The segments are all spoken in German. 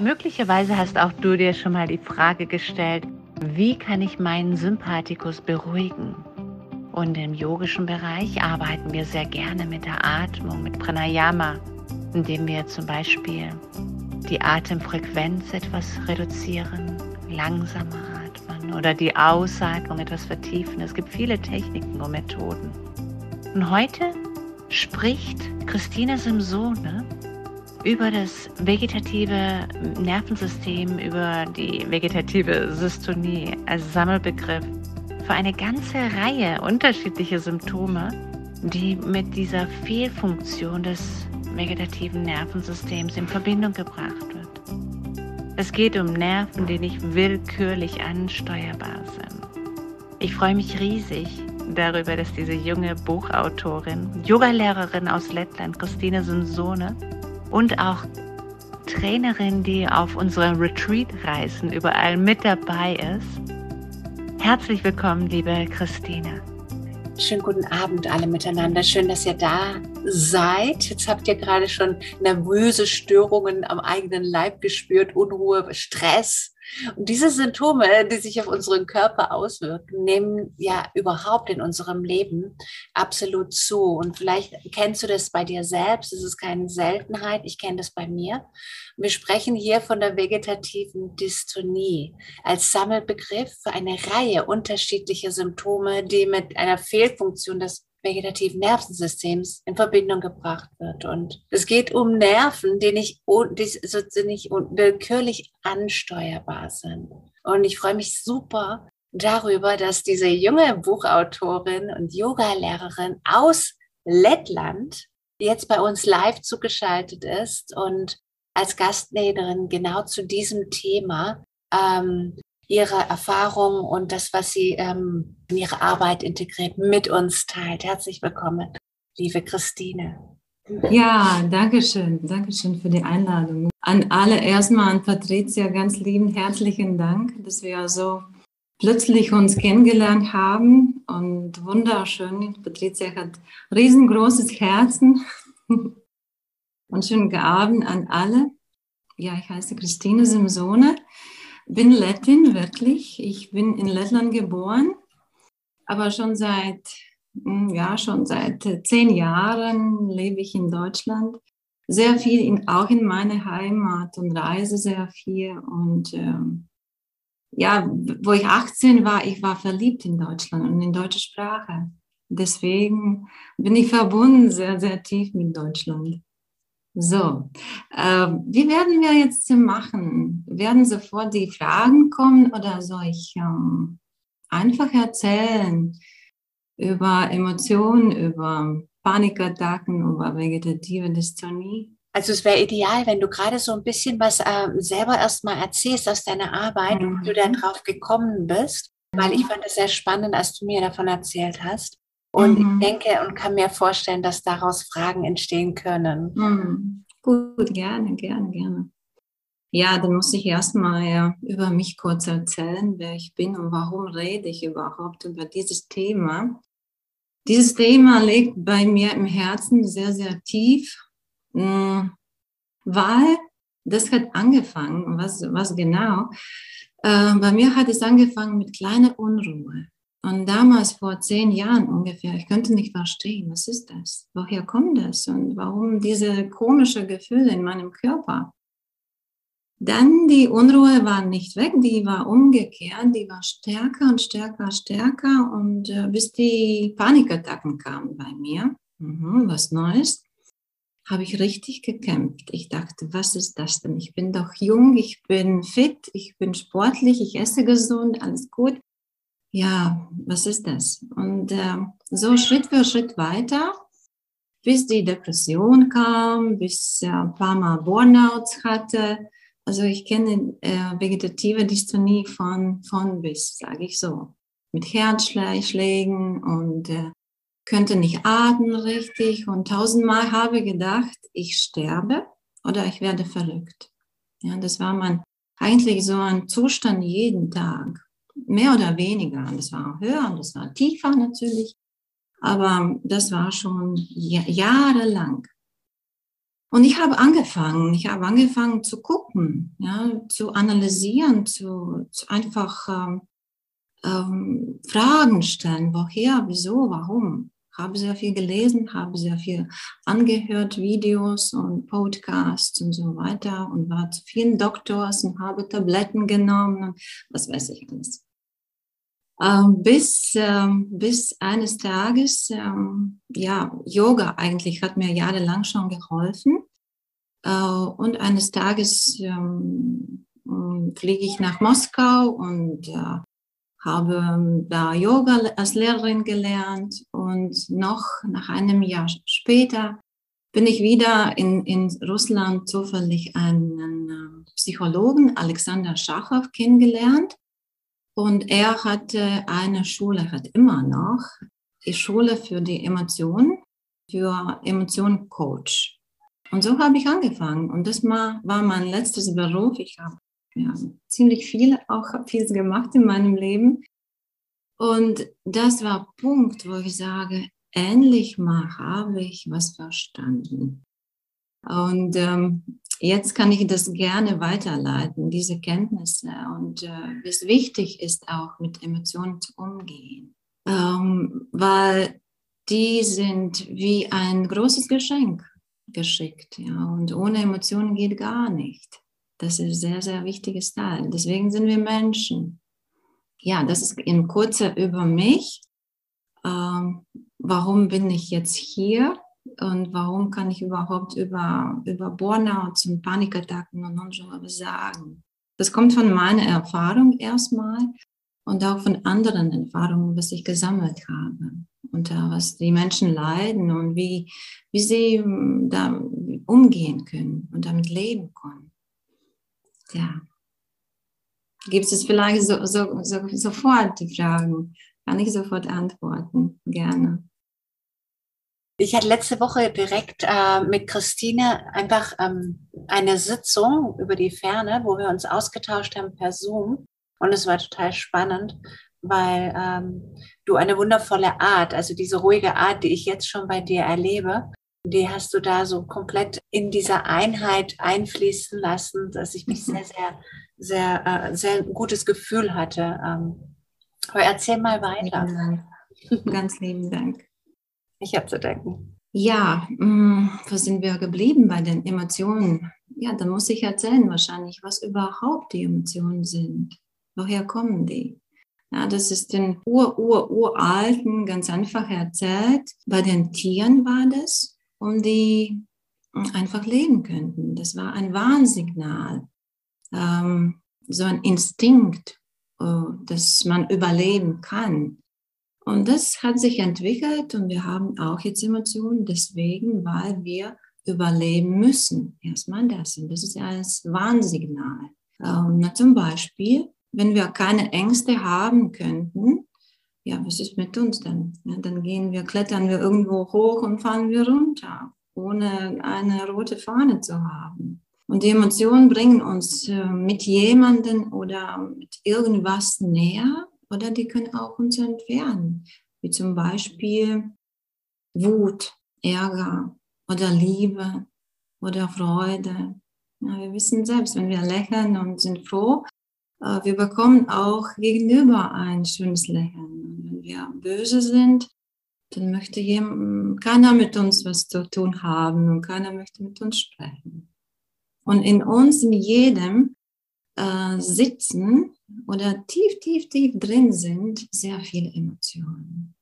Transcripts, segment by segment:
Möglicherweise hast auch du dir schon mal die Frage gestellt, wie kann ich meinen Sympathikus beruhigen? Und im yogischen Bereich arbeiten wir sehr gerne mit der Atmung, mit Pranayama, indem wir zum Beispiel die Atemfrequenz etwas reduzieren, langsamer atmen oder die Ausatmung etwas vertiefen. Es gibt viele Techniken und Methoden. Und heute spricht Christine Simsone über das vegetative Nervensystem, über die vegetative Systonie als Sammelbegriff für eine ganze Reihe unterschiedlicher Symptome, die mit dieser Fehlfunktion des vegetativen Nervensystems in Verbindung gebracht wird. Es geht um Nerven, die nicht willkürlich ansteuerbar sind. Ich freue mich riesig darüber, dass diese junge Buchautorin, Yogalehrerin aus Lettland, Christine Simsone, und auch Trainerin, die auf unseren Retreat-Reisen überall mit dabei ist. Herzlich willkommen, liebe Christine. Schönen guten Abend alle miteinander. Schön, dass ihr da seid. Jetzt habt ihr gerade schon nervöse Störungen am eigenen Leib gespürt, Unruhe, Stress. Und diese Symptome, die sich auf unseren Körper auswirken, nehmen ja überhaupt in unserem Leben absolut zu. Und vielleicht kennst du das bei dir selbst. Es ist keine Seltenheit. Ich kenne das bei mir. Wir sprechen hier von der vegetativen Dystonie als Sammelbegriff für eine Reihe unterschiedlicher Symptome, die mit einer Fehlfunktion des vegetativen Nervensystems in Verbindung gebracht wird. Und es geht um Nerven, die nicht, die so nicht willkürlich ansteuerbar sind. Und ich freue mich super darüber, dass diese junge Buchautorin und Yoga-Lehrerin aus Lettland jetzt bei uns live zugeschaltet ist und als Gastrednerin genau zu diesem Thema ähm, ihre Erfahrungen und das, was sie ähm, in ihre Arbeit integriert, mit uns teilt. Herzlich willkommen, liebe Christine. Ja, danke schön. Danke schön für die Einladung. An alle erstmal an Patricia ganz lieben herzlichen Dank, dass wir so plötzlich uns kennengelernt haben und wunderschön. Patricia hat riesengroßes Herzen und schönen Abend an alle. Ja, ich heiße Christine Simsone bin Lettin, wirklich. Ich bin in Lettland geboren, aber schon seit, hm, ja, schon seit zehn Jahren lebe ich in Deutschland. Sehr viel in, auch in meine Heimat und reise sehr viel. Und ähm, ja, wo ich 18 war, ich war verliebt in Deutschland und in deutsche Sprache. Deswegen bin ich verbunden sehr, sehr tief mit Deutschland. So, äh, wie werden wir jetzt machen? Werden sofort die Fragen kommen oder soll ich ähm, einfach erzählen über Emotionen, über Panikattacken, über vegetative Dystonie? Also es wäre ideal, wenn du gerade so ein bisschen was äh, selber erstmal erzählst aus deiner Arbeit mhm. und du dann drauf gekommen bist, weil ich mhm. fand es sehr spannend, als du mir davon erzählt hast. Und mhm. ich denke und kann mir vorstellen, dass daraus Fragen entstehen können. Mhm. Gut, gerne, gerne, gerne. Ja, dann muss ich erstmal ja, über mich kurz erzählen, wer ich bin und warum rede ich überhaupt über dieses Thema. Dieses Thema liegt bei mir im Herzen sehr, sehr tief, hm, weil das hat angefangen, was, was genau? Äh, bei mir hat es angefangen mit kleiner Unruhe. Und damals, vor zehn Jahren ungefähr, ich könnte nicht verstehen, was ist das? Woher kommt das? Und warum diese komische Gefühle in meinem Körper? Dann die Unruhe war nicht weg, die war umgekehrt, die war stärker und stärker, stärker und äh, bis die Panikattacken kamen bei mir, mhm, was Neues, habe ich richtig gekämpft. Ich dachte, was ist das denn? Ich bin doch jung, ich bin fit, ich bin sportlich, ich esse gesund, alles gut ja, was ist das? Und äh, so Schritt für Schritt weiter, bis die Depression kam, bis äh, ein paar Mal Burnouts hatte. Also ich kenne äh, vegetative Dystonie von, von bis, sage ich so. Mit Herzschlägen und äh, könnte nicht atmen richtig. Und tausendmal habe gedacht, ich sterbe oder ich werde verrückt. Ja, das war mein, eigentlich so ein Zustand jeden Tag mehr oder weniger. Das war höher und das war tiefer natürlich, aber das war schon jahrelang. Und ich habe angefangen, ich habe angefangen zu gucken, ja, zu analysieren, zu, zu einfach ähm, ähm, Fragen stellen, woher, wieso, warum. Habe sehr viel gelesen, habe sehr viel angehört, Videos und Podcasts und so weiter und war zu vielen Doktors und habe Tabletten genommen und was weiß ich alles. Ähm, bis, ähm, bis eines Tages, ähm, ja, Yoga eigentlich hat mir jahrelang schon geholfen. Äh, und eines Tages ähm, fliege ich nach Moskau und äh, habe da Yoga als Lehrerin gelernt und noch nach einem Jahr später bin ich wieder in, in Russland zufällig einen Psychologen, Alexander Schachow, kennengelernt. Und er hatte eine Schule, hat immer noch die Schule für die Emotionen, für Emotionen Coach. Und so habe ich angefangen. Und das war, war mein letztes Beruf. Ich habe ja, ziemlich viel, auch viel gemacht in meinem Leben. Und das war Punkt, wo ich sage, endlich mal habe ich was verstanden. Und ähm, jetzt kann ich das gerne weiterleiten, diese Kenntnisse und äh, es wichtig ist, auch mit Emotionen zu umgehen. Ähm, weil die sind wie ein großes Geschenk geschickt. Ja, und ohne Emotionen geht gar nicht. Das ist ein sehr, sehr wichtiges Teil. Deswegen sind wir Menschen. Ja, das ist in kurzer über mich. Ähm, warum bin ich jetzt hier? Und warum kann ich überhaupt über, über Burnouts und Panikattacken und so was sagen? Das kommt von meiner Erfahrung erstmal und auch von anderen Erfahrungen, was ich gesammelt habe und was die Menschen leiden und wie, wie sie ähm, da umgehen können und damit leben können ja. Gibt es vielleicht so, so, so, sofort die Fragen? Kann ich sofort antworten? Gerne. Ich hatte letzte Woche direkt äh, mit Christine einfach ähm, eine Sitzung über die Ferne, wo wir uns ausgetauscht haben per Zoom. Und es war total spannend, weil ähm, du eine wundervolle Art, also diese ruhige Art, die ich jetzt schon bei dir erlebe, die hast du da so komplett in dieser Einheit einfließen lassen, dass ich mich sehr, sehr, sehr, äh, sehr gutes Gefühl hatte. Ähm, aber erzähl mal weiter. Ganz lieben Dank. Ich habe zu denken. Ja, mh, mm, wo sind wir geblieben bei den Emotionen? Ja, dann muss ich erzählen wahrscheinlich, was überhaupt die Emotionen sind. Woher kommen die? Ja, das ist den ur, ur, uralten ganz einfach erzählt. Bei den Tieren war das um die einfach leben könnten. Das war ein Warnsignal, ähm, so ein Instinkt, äh, dass man überleben kann. Und das hat sich entwickelt und wir haben auch jetzt Emotionen deswegen, weil wir überleben müssen. Erstmal das. Und das ist ja ein Warnsignal. Ähm, na, zum Beispiel, wenn wir keine Ängste haben könnten, ja, was ist mit uns dann? Ja, dann gehen wir, klettern wir irgendwo hoch und fallen wir runter, ohne eine rote Fahne zu haben. Und die Emotionen bringen uns äh, mit jemandem oder mit irgendwas näher oder die können auch uns entfernen, wie zum Beispiel Wut, Ärger oder Liebe oder Freude. Ja, wir wissen selbst, wenn wir lächeln und sind froh, äh, wir bekommen auch gegenüber ein schönes Lächeln. Wenn wir böse sind, dann möchte keiner mit uns was zu tun haben und keiner möchte mit uns sprechen. Und in uns, in jedem, äh, sitzen oder tief, tief, tief drin sind sehr viele Emotionen.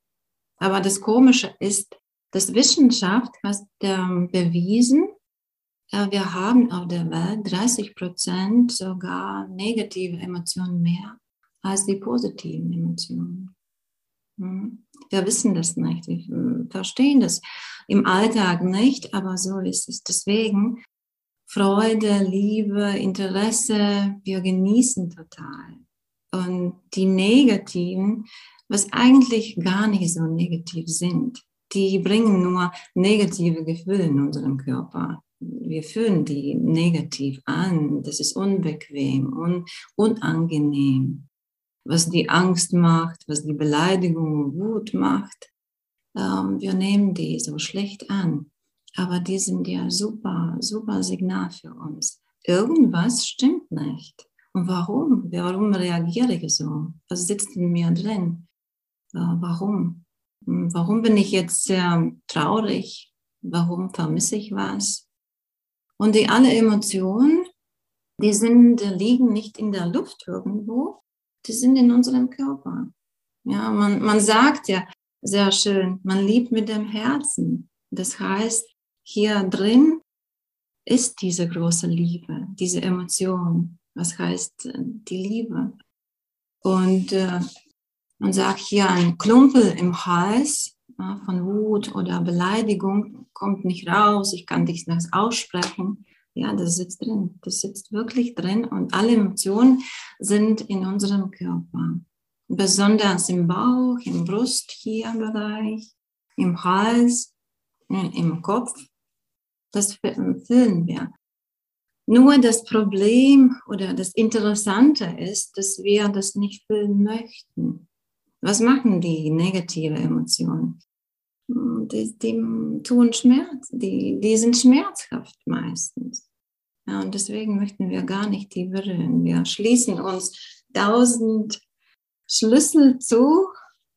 Aber das Komische ist, dass Wissenschaft hat ähm, bewiesen, ja, wir haben auf der Welt 30 Prozent sogar negative Emotionen mehr als die positiven Emotionen. Hm. Wir wissen das nicht, wir hm, verstehen das im Alltag nicht, aber so ist es. Deswegen Freude, Liebe, Interesse, wir genießen total. Und die negativen, was eigentlich gar nicht so negativ sind, die bringen nur negative Gefühle in unserem Körper wir fühlen die negativ an, das ist unbequem und unangenehm. Was die Angst macht, was die Beleidigung Wut macht, ähm, wir nehmen die so schlecht an. Aber die sind ja super, super Signal für uns. Irgendwas stimmt nicht. Und warum? Warum reagiere ich so? Was sitzt in mir drin? Warum? Hm, warum bin ich jetzt sehr traurig? Warum vermisse ich was? Und die alle Emotionen, die sind, die liegen nicht in der Luft irgendwo, die sind in unserem Körper. Ja, man, man sagt ja sehr schön, man liebt mit dem Herzen. Das heißt, hier drin ist diese große Liebe, diese Emotion. Was heißt äh, die Liebe? Und äh, man sagt hier ein Klumpel im Hals ja, von Wut oder Beleidigung kommt nicht raus, ich kann dich nicht aussprechen. Ja, das sitzt drin. Das sitzt wirklich drin und alle Emotionen sind in unserem Körper. Besonders im Bauch, im Brust hier Bereich, im Hals, im Kopf. Das fühlen wir. Nur das Problem oder das Interessante ist, dass wir das nicht fühlen möchten. Was machen die negative Emotionen? Die, die tun Schmerz, die, die sind schmerzhaft meistens. Ja, und deswegen möchten wir gar nicht die berühren. Wir schließen uns tausend Schlüssel zu,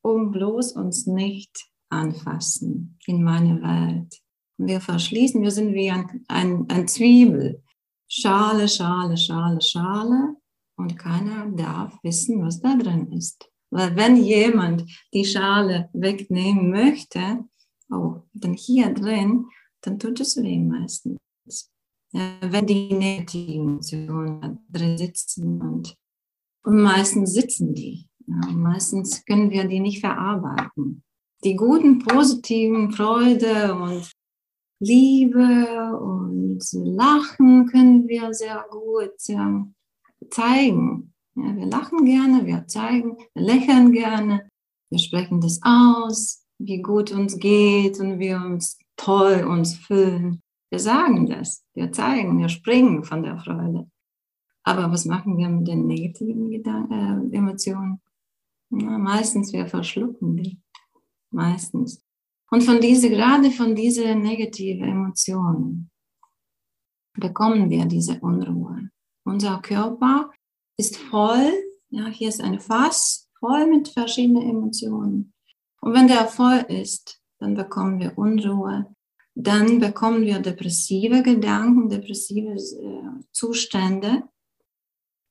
um bloß uns nicht anfassen in meine Welt. Wir verschließen, wir sind wie ein, ein, ein Zwiebel. Schale, Schale, Schale, Schale. Und keiner darf wissen, was da drin ist. Weil wenn jemand die Schale wegnehmen möchte, oh, dann hier drin, dann tut es weh meistens. Wenn die negativen Emotionen drin sitzen und, und meistens sitzen die. Ja, meistens können wir die nicht verarbeiten. Die guten, positiven Freude und Liebe und Lachen können wir sehr gut ja, zeigen. Ja, wir lachen gerne, wir zeigen, wir lächeln gerne, wir sprechen das aus, wie gut uns geht und wir uns toll uns fühlen. Wir sagen das, wir zeigen, wir springen von der Freude. Aber was machen wir mit den negativen Gedan äh, Emotionen? Ja, meistens wir verschlucken die. Meistens. Und von diese, gerade von diesen negativen Emotionen bekommen wir diese Unruhe. Unser Körper ist voll, ja, hier ist ein Fass voll mit verschiedenen Emotionen. Und wenn der voll ist, dann bekommen wir Unruhe, dann bekommen wir depressive Gedanken, depressive äh, Zustände,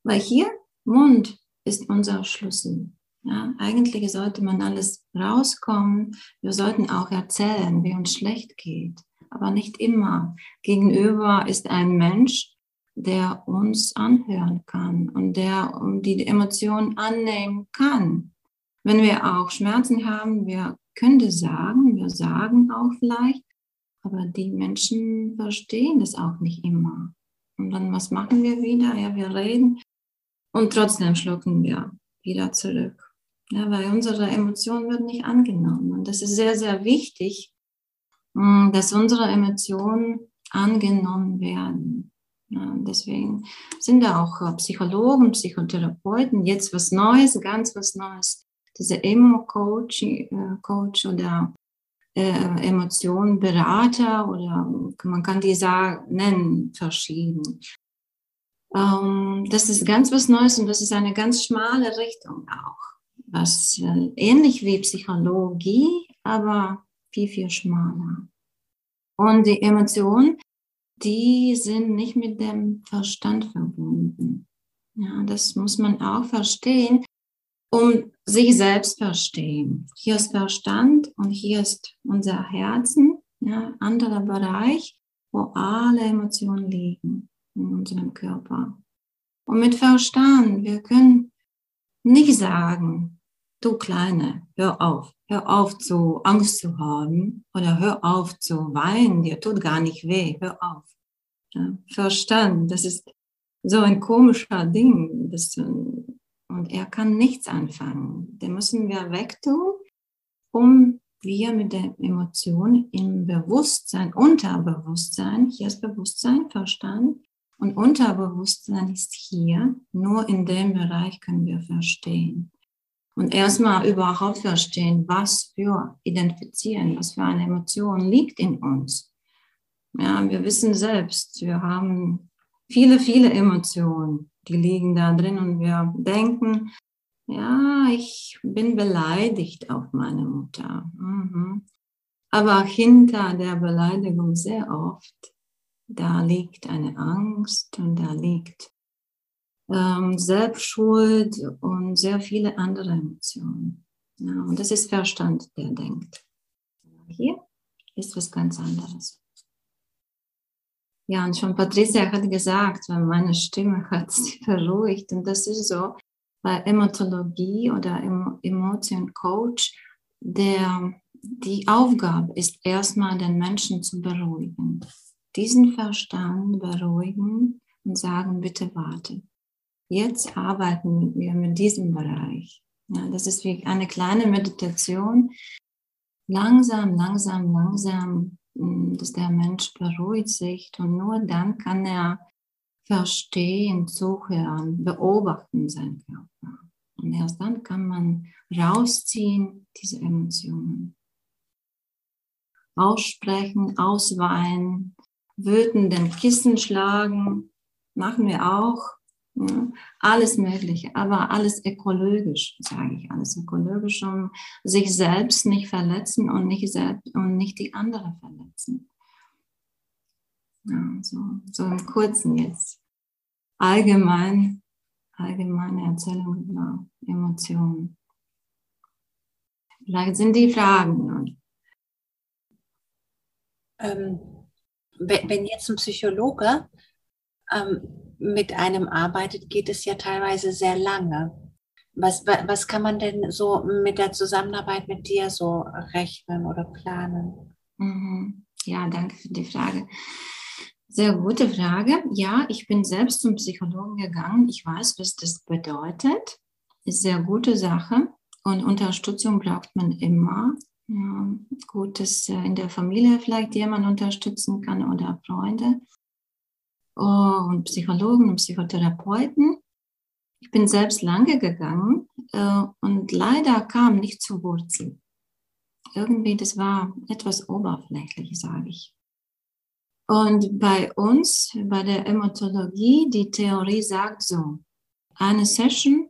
weil hier Mund ist unser Schlüssel. Ja, eigentlich sollte man alles rauskommen. Wir sollten auch erzählen, wie uns schlecht geht, aber nicht immer. Gegenüber ist ein Mensch, der uns anhören kann und der die Emotionen annehmen kann. Wenn wir auch Schmerzen haben, wir können das sagen, wir sagen auch vielleicht, aber die Menschen verstehen das auch nicht immer. Und dann, was machen wir wieder? Ja, wir reden und trotzdem schlucken wir wieder zurück. Ja, weil unsere Emotionen werden nicht angenommen. Und das ist sehr, sehr wichtig, hm, dass unsere Emotionen angenommen werden. Ja, deswegen sind da auch äh, Psychologen, Psychotherapeuten, jetzt was Neues, ganz was Neues. Diese Emo-Coach äh, Coach oder äh, Emotionenberater oder man kann die sagen, nennen, verschieden. Ähm, das ist ganz was Neues und das ist eine ganz schmale Richtung auch. Was äh, ähnlich wie Psychologie, aber viel, viel schmaler. Und die Emotionen die sind nicht mit dem Verstand verbunden. Ja, das muss man auch verstehen, um sich selbst verstehen. Hier ist Verstand und hier ist unser Herzen, ja, anderer Bereich, wo alle Emotionen liegen in unserem Körper. Und mit Verstand, wir können nicht sagen, du Kleine, hör auf, hör auf zu Angst zu haben oder hör auf zu weinen, dir tut gar nicht weh, hör auf. Ja, Verstand, das ist so ein komischer Ding. Das, und er kann nichts anfangen. Den müssen wir wegtun, um wir mit der Emotion im Bewusstsein, Unterbewusstsein, hier ist Bewusstsein, Verstand, und Unterbewusstsein ist hier, nur in dem Bereich können wir verstehen. Und erstmal überhaupt verstehen, was für identifizieren, was für eine Emotion liegt in uns. Ja, wir wissen selbst, wir haben viele, viele Emotionen, die liegen da drin und wir denken, ja, ich bin beleidigt auf meine Mutter. Mhm. Aber hinter der Beleidigung sehr oft, da liegt eine Angst und da liegt ähm, Selbstschuld und sehr viele andere Emotionen. Ja, und das ist Verstand, der denkt. Hier ist was ganz anderes. Ja, und schon Patricia hat gesagt, meine Stimme hat sich beruhigt. Und das ist so bei Emotologie oder Emotion Coach, der, die Aufgabe ist erstmal den Menschen zu beruhigen. Diesen Verstand beruhigen und sagen, bitte warte. Jetzt arbeiten wir mit diesem Bereich. Ja, das ist wie eine kleine Meditation. Langsam, langsam, langsam, hm, dass der Mensch beruhigt sich und nur dann kann er verstehen, zuhören, beobachten seinen Körper. Und erst dann kann man rausziehen diese Emotionen. Aussprechen, ausweinen, wütenden Kissen schlagen, machen wir auch. Alles Mögliche, aber alles ökologisch, sage ich, alles ökologisch, um sich selbst nicht verletzen und nicht, selbst, und nicht die anderen verletzen. Ja, so, so im Kurzen jetzt. Allgemein, allgemeine Erzählung über Emotionen. Vielleicht sind die Fragen. Ähm, wenn jetzt ein Psychologe ähm, mit einem arbeitet, geht es ja teilweise sehr lange. Was, was kann man denn so mit der Zusammenarbeit mit dir so rechnen oder planen? Mhm. Ja, danke für die Frage. Sehr gute Frage. Ja, ich bin selbst zum Psychologen gegangen. Ich weiß, was das bedeutet. Ist sehr gute Sache. Und Unterstützung braucht man immer. Ja, gut, dass in der Familie vielleicht jemand unterstützen kann oder Freunde und Psychologen und Psychotherapeuten. Ich bin selbst lange gegangen äh, und leider kam nicht zur Wurzel. Irgendwie, das war etwas oberflächlich, sage ich. Und bei uns, bei der Emotologie, die Theorie sagt so, eine Session,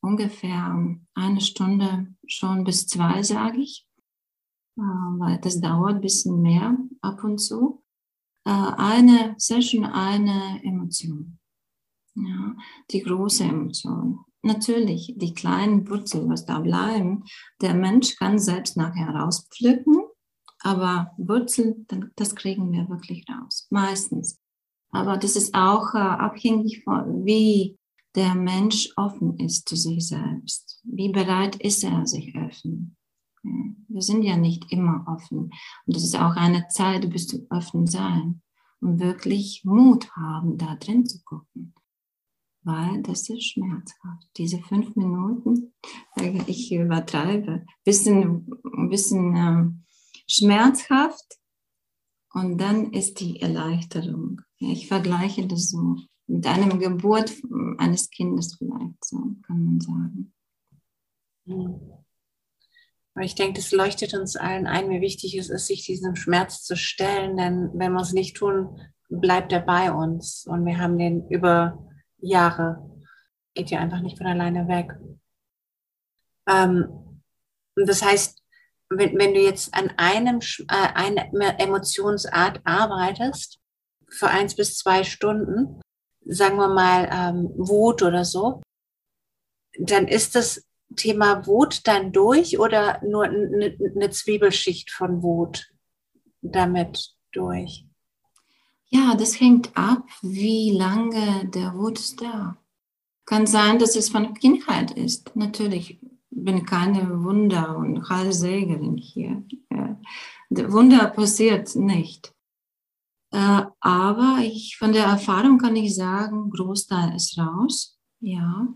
ungefähr eine Stunde schon bis zwei, sage ich, äh, weil das dauert ein bisschen mehr ab und zu. Äh, eine Session, eine Emotion. Ja, die große Emotion. Natürlich, die kleinen Wurzeln, was da bleiben, der Mensch kann selbst nachher rauspflücken aber Wurzeln, das kriegen wir wirklich raus, meistens. Aber das ist auch äh, abhängig von, wie der Mensch offen ist zu sich selbst. Wie bereit ist er, sich öffnen? Wir sind ja nicht immer offen. Und das ist auch eine Zeit, bis du offen sein und wirklich Mut haben, da drin zu gucken. Weil das ist schmerzhaft. Diese fünf Minuten, ich übertreibe, bisschen, bisschen ähm, schmerzhaft und dann ist die Erleichterung. Ich vergleiche das so mit einem Geburt eines Kindes vielleicht, so kann man sagen. Aber ich denke, das leuchtet uns allen ein, wie wichtig es ist, sich diesem Schmerz zu stellen, denn wenn wir es nicht tun, bleibt er bei uns und wir haben den über Jahre, geht ja einfach nicht von alleine weg. Ähm, das heißt, wenn, wenn du jetzt an einem äh, eine Emotionsart arbeitest, für eins bis zwei Stunden, sagen wir mal ähm, Wut oder so, dann ist das Thema Wut dann durch oder nur eine, eine Zwiebelschicht von Wut damit durch? Ja, das hängt ab, wie lange der Wut ist da. Kann sein, dass es von Kindheit ist. Natürlich bin keine Wunder- und Heilsägerin hier. Wunder passiert nicht. Äh, aber ich, von der Erfahrung kann ich sagen, Großteil ist raus. Ja.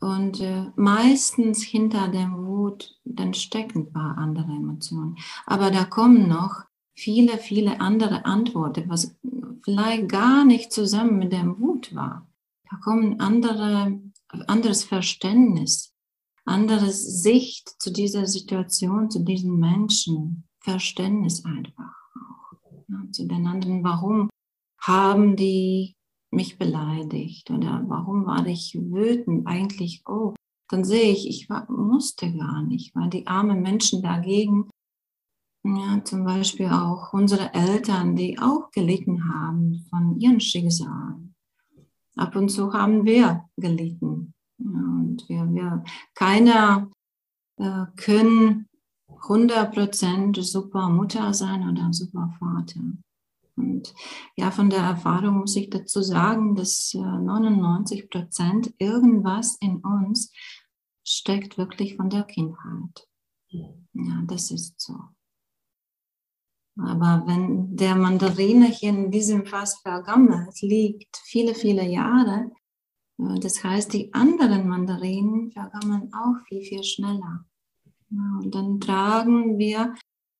Und äh, meistens hinter dem Wut, dann stecken ein paar andere Emotionen. Aber da kommen noch viele, viele andere Antworten, was vielleicht gar nicht zusammen mit dem Wut war. Da kommen andere, anderes Verständnis andere Sicht zu dieser Situation, zu diesen Menschen, Verständnis einfach auch. Ja, zu den anderen, warum haben die mich beleidigt oder warum war ich wütend eigentlich, oh, dann sehe ich, ich war, musste gar nicht, weil die armen Menschen dagegen, ja, zum Beispiel auch unsere Eltern, die auch gelitten haben von ihren Schicksalen. Ab und zu haben wir gelitten. Und wir, wir keiner äh, können 100% super Mutter sein oder super Vater. Und ja, von der Erfahrung muss ich dazu sagen, dass 99 äh, Prozent irgendwas in uns steckt wirklich von der Kindheit. Ja, das ist so. Aber wenn der Mandarinerchen in diesem Fass vergammelt liegt, viele, viele Jahre, äh, das heißt, die anderen Mandarinen vergammeln auch viel, viel schneller. Ja, und dann tragen wir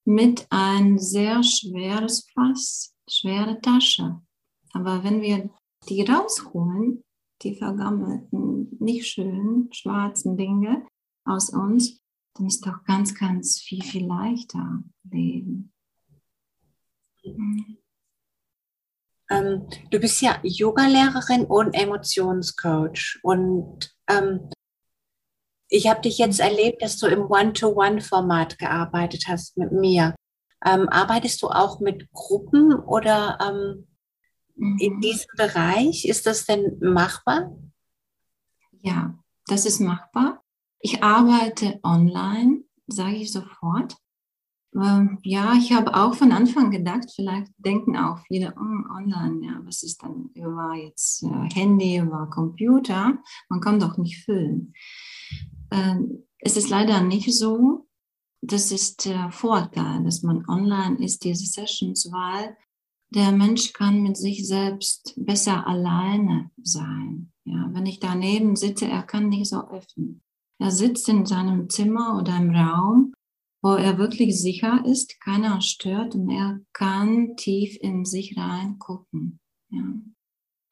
mit ein sehr schweres Fass schwere Tasche. Aber wenn wir die rausholen, die vergammelten, nicht schönen, schwarzen Dinge aus uns, dann ist doch ganz, ganz viel, viel leichter Leben. Mhm. Ähm, du bist ja Yogalehrerin und Emotionscoach. Und ähm, ich habe dich jetzt erlebt, dass du im One-to-One-Format gearbeitet hast mit mir. Ähm, arbeitest du auch mit Gruppen oder ähm, mhm. in diesem Bereich? Ist das denn machbar? Ja, das ist machbar. Ich arbeite online, sage ich sofort. Ähm, ja, ich habe auch von Anfang gedacht, vielleicht denken auch viele oh, online, ja, was ist dann über jetzt äh, Handy, über Computer? Man kann doch nicht füllen. Ähm, es ist leider nicht so das ist der Vorteil, dass man online ist, diese Sessions, weil der Mensch kann mit sich selbst besser alleine sein. Ja, wenn ich daneben sitze, er kann nicht so öffnen. Er sitzt in seinem Zimmer oder im Raum, wo er wirklich sicher ist, keiner stört und er kann tief in sich reingucken. Ja.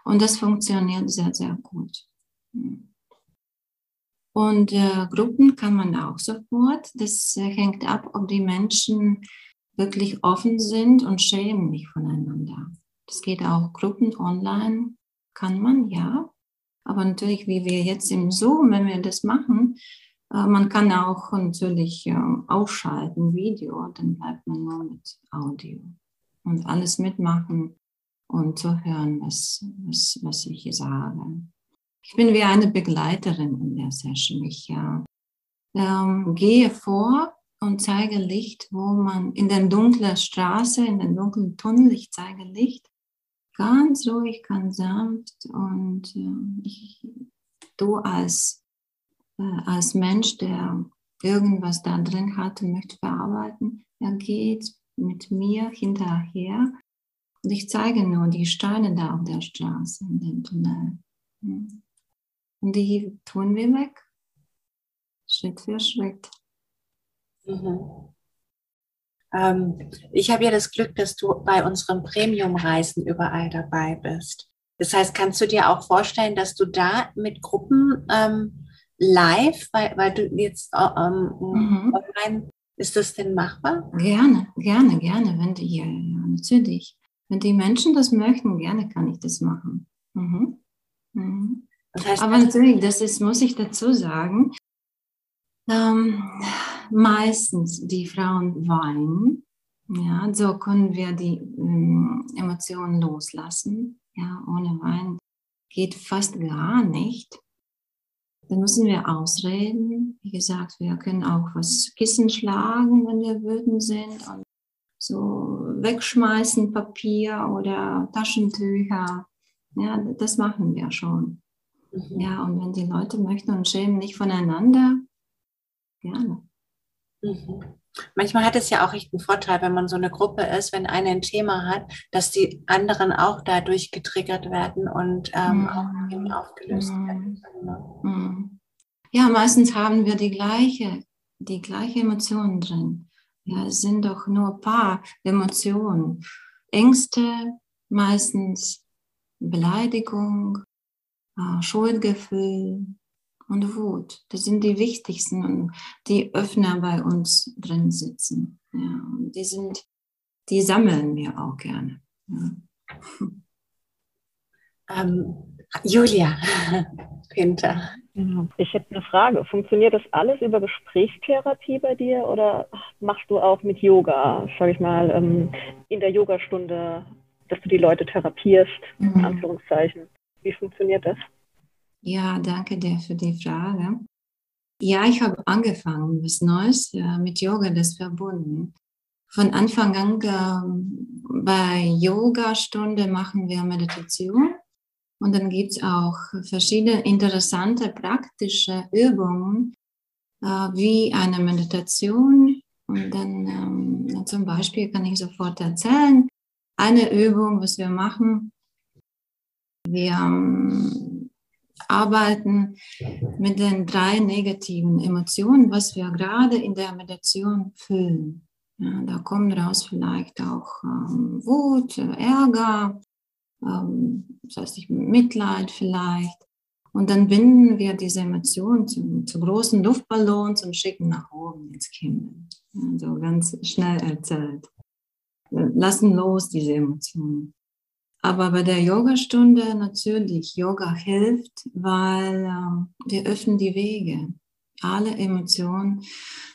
Und das funktioniert sehr, sehr gut. Und äh, Gruppen kann man auch sofort. Das äh, hängt ab, ob die Menschen wirklich offen sind und schämen nicht voneinander. Das geht auch Gruppen online, kann man, ja. Aber natürlich, wie wir jetzt im Zoom, wenn wir das machen, äh, man kann auch natürlich äh, ausschalten, Video, dann bleibt man nur mit Audio und alles mitmachen und zu hören, was, was, was ich sage. Ich bin wie eine Begleiterin in der Session. Ich ähm, gehe vor und zeige Licht, wo man in der dunklen Straße, in den dunklen Tunnel, ich zeige Licht, ganz ruhig, ganz sanft und äh, ich, du als, äh, als Mensch, der irgendwas da drin hat und möchte verarbeiten, er geht mit mir hinterher und ich zeige nur die Steine da auf der Straße in den Tunnel. Und die tun wir weg. Schritt für Schritt. Mhm. Ähm, ich habe ja das Glück, dass du bei unseren Premium-Reisen überall dabei bist. Das heißt, kannst du dir auch vorstellen, dass du da mit Gruppen ähm, live, weil, weil du jetzt äh, ähm, mhm. online, ist das denn machbar? Gerne, gerne, gerne, wenn die, ja, natürlich. Wenn die Menschen das möchten, gerne kann ich das machen. Mhm. Mhm. Das heißt, Aber natürlich, das ist, muss ich dazu sagen, ähm, meistens die Frauen weinen. Ja, so können wir die ähm, Emotionen loslassen. Ja, ohne Wein geht fast gar nicht. Dann müssen wir ausreden. Wie gesagt, wir können auch was Kissen schlagen, wenn wir wütend sind und so wegschmeißen Papier oder Taschentücher. Ja, das machen wir schon. Mhm. Ja, und wenn die Leute möchten und schämen nicht voneinander, gerne. Mhm. Manchmal hat es ja auch echt einen Vorteil, wenn man so eine Gruppe ist, wenn einer ein Thema hat, dass die anderen auch dadurch getriggert werden und ähm, mhm. auch eben aufgelöst mhm. werden. Ne? Mhm. Ja, meistens haben wir die gleiche, die gleiche Emotionen drin. Ja, es sind doch nur ein paar Emotionen. Ängste, meistens Beleidigung, Schuldgefühl und Wut. Das sind die wichtigsten und die Öffner bei uns drin sitzen. Ja, die sind die sammeln wir auch gerne. Ja. Ähm, Julia Pinter. Ich hätte eine Frage. Funktioniert das alles über Gesprächstherapie bei dir oder machst du auch mit Yoga, sage ich mal, ähm, in der Yogastunde, dass du die Leute therapierst, in mhm. Anführungszeichen? Wie funktioniert das? Ja, danke dir für die Frage. Ja, ich habe angefangen, was Neues ja, mit Yoga, das verbunden. Von Anfang an äh, bei Yoga-Stunde machen wir Meditation und dann gibt es auch verschiedene interessante praktische Übungen, äh, wie eine Meditation. Und dann ähm, zum Beispiel kann ich sofort erzählen, eine Übung, was wir machen. Wir ähm, arbeiten mit den drei negativen Emotionen, was wir gerade in der Meditation fühlen. Ja, da kommt raus vielleicht auch ähm, Wut, Ärger, ähm, das heißt Mitleid vielleicht. Und dann binden wir diese Emotionen zu, zu großen Luftballons und schicken nach oben ins Himmel. Also ganz schnell erzählt. Lassen los diese Emotionen. Aber bei der Yogastunde natürlich, Yoga hilft, weil äh, wir öffnen die Wege. Alle Emotionen,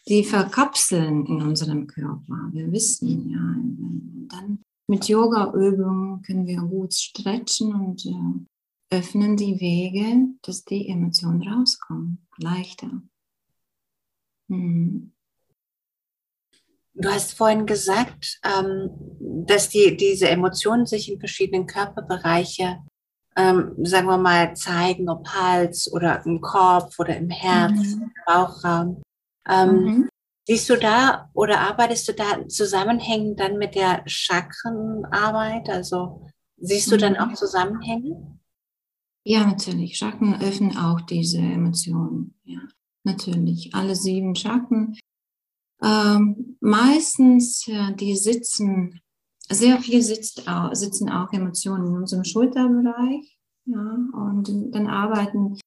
die verkapseln in unserem Körper. Wir wissen ja, dann mit Yoga-Übungen können wir gut stretchen und äh, öffnen die Wege, dass die Emotionen rauskommen. Leichter. Mhm. Du hast vorhin gesagt, ähm, dass die, diese Emotionen sich in verschiedenen Körperbereiche, ähm, sagen wir mal, zeigen, ob Hals oder im Kopf oder im Herz, mhm. Bauchraum. Ähm, mhm. Siehst du da oder arbeitest du da Zusammenhängen dann mit der Chakrenarbeit? Also siehst du dann auch mhm. Zusammenhänge? Ja, natürlich. Chakren öffnen auch diese Emotionen. Ja, natürlich. Alle sieben Chakren. Ähm, meistens, ja, die sitzen, sehr viel sitzt, sitzen auch Emotionen in unserem Schulterbereich. Ja, und dann arbeiten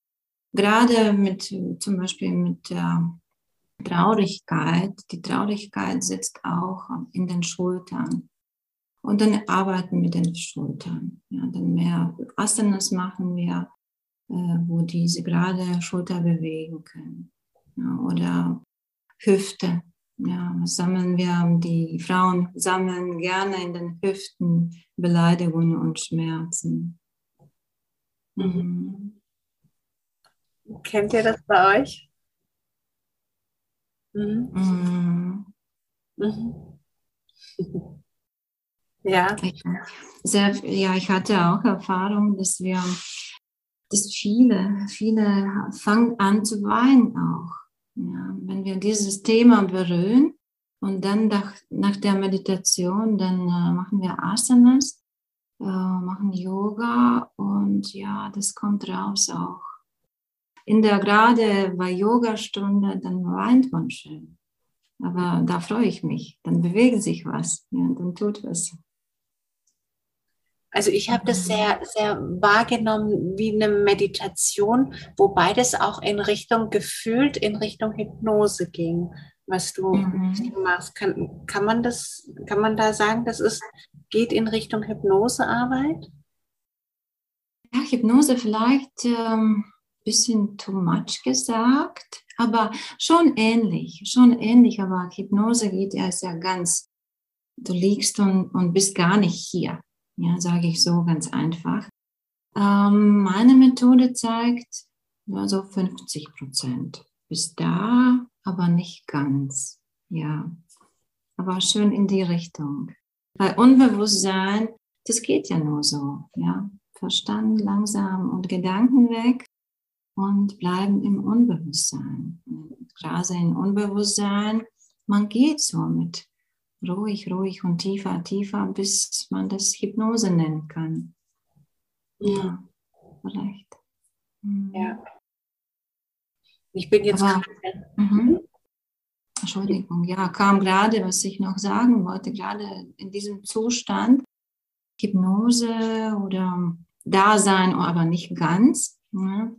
gerade mit, zum Beispiel mit der Traurigkeit, die Traurigkeit sitzt auch in den Schultern. Und dann arbeiten mit den Schultern. Ja, dann mehr Asanas machen wir, äh, wo diese gerade Schulter bewegen können. Ja, oder Hüfte. Ja, sammeln wir, die Frauen sammeln gerne in den Hüften Beleidigungen und Schmerzen. Mhm. Kennt ihr das bei euch? Mhm. Mhm. Ja. Sehr, ja, ich hatte auch Erfahrung, dass wir, dass viele, viele fangen an zu weinen auch. Ja, wenn wir dieses Thema berühren und dann nach, nach der Meditation, dann äh, machen wir Asanas, äh, machen Yoga und ja, das kommt raus auch in der gerade bei Yogastunde, dann weint man schön. Aber da freue ich mich. Dann bewegt sich was. Ja, dann tut was. Also ich habe das sehr, sehr wahrgenommen wie eine Meditation, wobei das auch in Richtung gefühlt, in Richtung Hypnose ging, was du, mhm. machst. Kann, kann man das, kann man da sagen, das ist, geht in Richtung Hypnosearbeit? Ja, Hypnose vielleicht ähm, bisschen too much gesagt, aber schon ähnlich, schon ähnlich, aber Hypnose geht ja sehr ganz, du liegst und, und bist gar nicht hier, ja, sage ich so ganz einfach. Ähm, meine Methode zeigt, ja, so 50 Prozent. Bist da, aber nicht ganz, ja. Aber schön in die Richtung. Bei Unbewusstsein, das geht ja nur so, ja. Verstand langsam und Gedanken weg und bleiben im Unbewusstsein. Gerade im Unbewusstsein, man geht so mit ruhig, ruhig und tiefer, tiefer, bis man das Hypnose nennen kann. Ja, vielleicht. Mhm. Ja. Ich bin jetzt. Aber, mhm. Entschuldigung, ja, kam gerade, was ich noch sagen wollte, gerade in diesem Zustand, Hypnose oder Dasein, aber nicht ganz. Ne?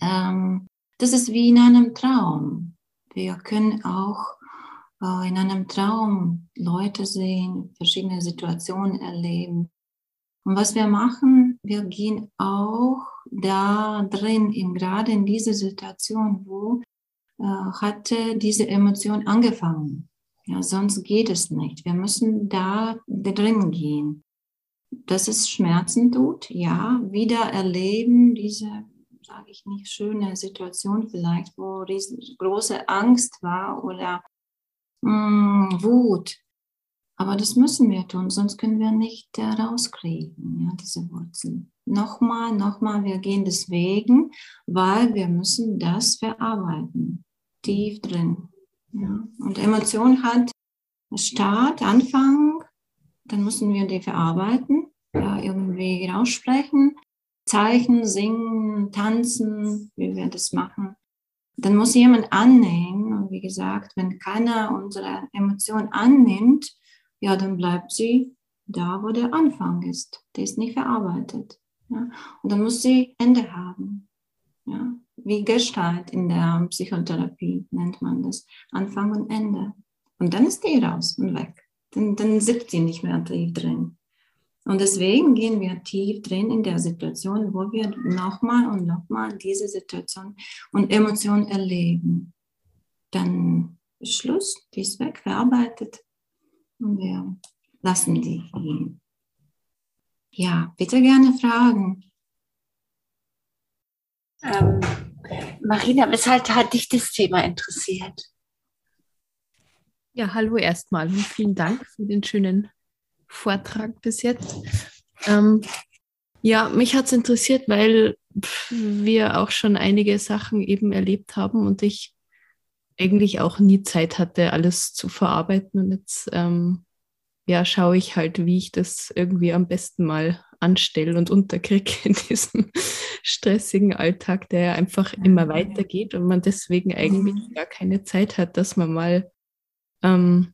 Ähm, das ist wie in einem Traum. Wir können auch in einem Traum Leute sehen, verschiedene Situationen erleben. Und was wir machen, wir gehen auch da drin, in, gerade in diese Situation, wo äh, hatte diese Emotion angefangen. Ja, sonst geht es nicht. Wir müssen da drin gehen. Dass es Schmerzen tut, ja, wieder erleben diese, sage ich nicht, schöne Situation vielleicht, wo große Angst war oder mh, mm, Wut. Aber das müssen wir tun, sonst können wir nicht äh, rauskriegen, ja, diese Wurzeln. Nochmal, nochmal, wir gehen deswegen, weil wir müssen das verarbeiten, tief drin. Ja. Und Emotion hat Start, Anfang, dann müssen wir die verarbeiten, ja, irgendwie raussprechen, Zeichen, singen, tanzen, wie wir das machen. Dann muss jemand annehmen. Wie gesagt, wenn keiner unsere Emotion annimmt, ja, dann bleibt sie da, wo der Anfang ist. Die ist nicht verarbeitet. Ja? Und dann muss sie Ende haben. Ja? Wie Gestalt in der Psychotherapie nennt man das. Anfang und Ende. Und dann ist die raus und weg. Dann, dann sitzt sie nicht mehr tief drin. Und deswegen gehen wir tief drin in der Situation, wo wir nochmal und nochmal diese Situation und Emotion erleben. Dann ist Schluss, die ist weg, verarbeitet und wir lassen die gehen. Ja, bitte gerne fragen. Ähm, Marina, weshalb hat dich das Thema interessiert? Ja, hallo erstmal und vielen Dank für den schönen Vortrag bis jetzt. Ähm, ja, mich hat es interessiert, weil wir auch schon einige Sachen eben erlebt haben und ich eigentlich auch nie Zeit hatte, alles zu verarbeiten. Und jetzt ähm, ja, schaue ich halt, wie ich das irgendwie am besten mal anstelle und unterkriege in diesem stressigen Alltag, der ja einfach immer weitergeht und man deswegen eigentlich mhm. gar keine Zeit hat, dass man mal ähm,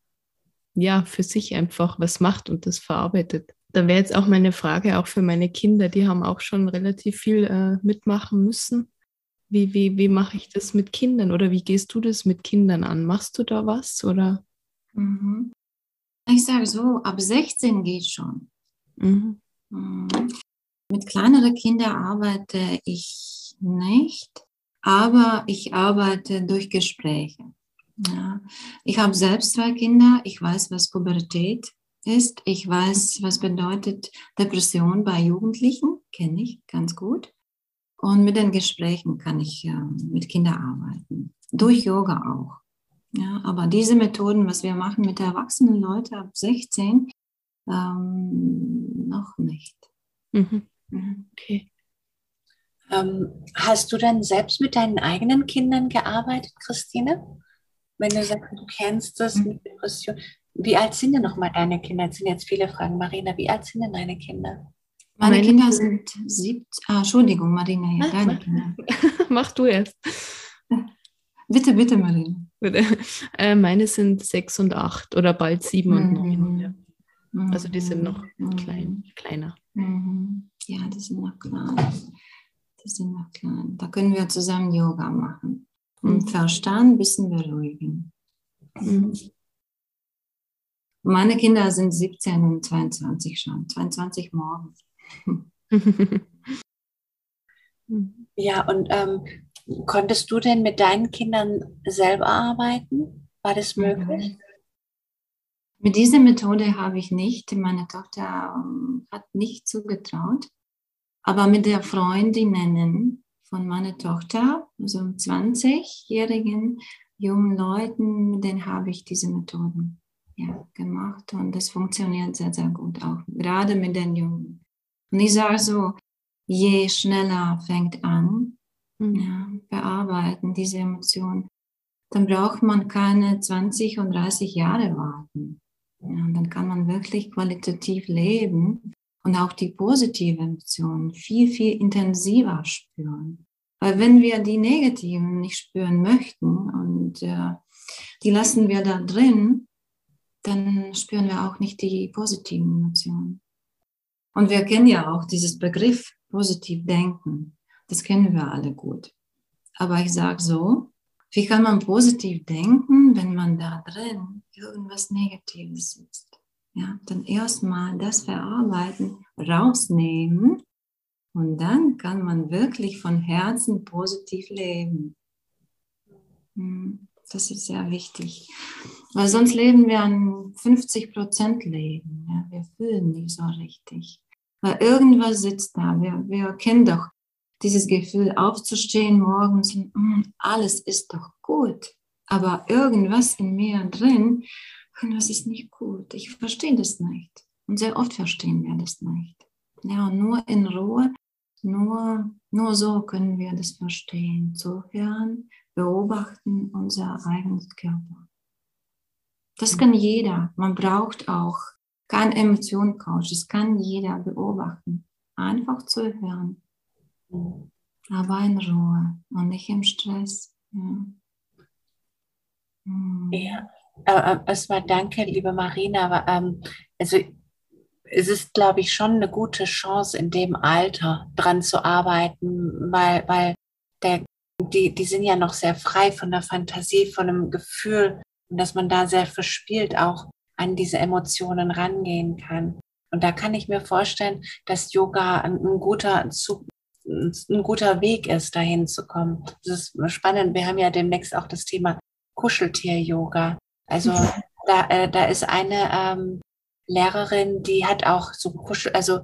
ja, für sich einfach was macht und das verarbeitet. Da wäre jetzt auch meine Frage auch für meine Kinder, die haben auch schon relativ viel äh, mitmachen müssen. Wie, wie, wie mache ich das mit Kindern oder wie gehst du das mit Kindern an? Machst du da was oder? Mhm. Ich sage so, ab 16 geht schon. Mhm. Mhm. Mit kleineren Kindern arbeite ich nicht, aber ich arbeite durch Gespräche. Ja. Ich habe selbst zwei Kinder. Ich weiß, was Pubertät ist. Ich weiß, was bedeutet Depression bei Jugendlichen. Kenne ich ganz gut. Und mit den Gesprächen kann ich äh, mit Kindern arbeiten. Durch Yoga auch. Ja, aber diese Methoden, was wir machen mit erwachsenen Leuten ab 16, ähm, noch nicht. Mhm. Okay. Ähm, hast du dann selbst mit deinen eigenen Kindern gearbeitet, Christine? wenn du sagst, du kennst das mhm. mit Depression. Wie alt sind denn nochmal deine Kinder? Das sind jetzt viele Fragen. Marina, wie alt sind denn deine Kinder? Meine, Meine Kinder sind sieben. Ah, Entschuldigung, Marina, ja, deine Kinder. Mach du erst. Bitte, bitte, Marina. Bitte. Äh, meine sind sechs und acht oder bald sieben mhm. und neun. Ja. Also die sind noch mhm. klein, kleiner. Mhm. Ja, die sind noch klein. Die sind noch klein. Da können wir zusammen Yoga machen und Verstand ein bisschen beruhigen. Mhm. Meine Kinder sind 17 und 22 schon, 22 morgen. Ja, und ähm, konntest du denn mit deinen Kindern selber arbeiten? War das möglich? Mhm. Mit dieser Methode habe ich nicht. Meine Tochter ähm, hat nicht zugetraut. Aber mit der Freundinnen von meiner Tochter, also 20-jährigen jungen Leuten, mit denen habe ich diese Methoden ja, gemacht und das funktioniert sehr, sehr gut auch, gerade mit den Jungen. Und ich sage so, je schneller fängt an, mhm. ja, bearbeiten diese Emotionen, dann braucht man keine 20 und 30 Jahre warten. Ja, dann kann man wirklich qualitativ leben und auch die positiven Emotionen viel, viel intensiver spüren. Weil wenn wir die negativen nicht spüren möchten und äh, die lassen wir da drin, dann spüren wir auch nicht die positiven Emotionen. Und wir kennen ja auch dieses Begriff positiv denken. Das kennen wir alle gut. Aber ich sage so, wie kann man positiv denken, wenn man da drin irgendwas Negatives ist. Ja, dann erstmal das verarbeiten, rausnehmen und dann kann man wirklich von Herzen positiv leben. Hm, das ist sehr wichtig. Weil sonst leben wir an 50 Prozent Leben. Ja? Wir fühlen nicht so richtig. Weil irgendwas sitzt da. Wir, wir kennen doch dieses Gefühl, aufzustehen morgens und mm, alles ist doch gut. Aber irgendwas in mir drin, irgendwas ist nicht gut. Ich verstehe das nicht. Und sehr oft verstehen wir das nicht. Ja, nur in Ruhe, nur, nur so können wir das verstehen. Zuhören, beobachten unser eigenes Körper. Das kann jeder. Man braucht auch kein Emotioncoach. Das kann jeder beobachten. Einfach zuhören. Aber in Ruhe und nicht im Stress. Ja. Hm. Ja, äh, erstmal danke, liebe Marina. Aber, ähm, also es ist, glaube ich, schon eine gute Chance, in dem Alter dran zu arbeiten, weil, weil der, die, die sind ja noch sehr frei von der Fantasie, von einem Gefühl dass man da sehr verspielt auch an diese Emotionen rangehen kann. Und da kann ich mir vorstellen, dass Yoga ein, ein guter Zug, ein guter Weg ist, dahin zu kommen. Das ist spannend. Wir haben ja demnächst auch das Thema Kuscheltier-Yoga. Also mhm. da, äh, da ist eine ähm, Lehrerin, die hat auch so Kuschel, also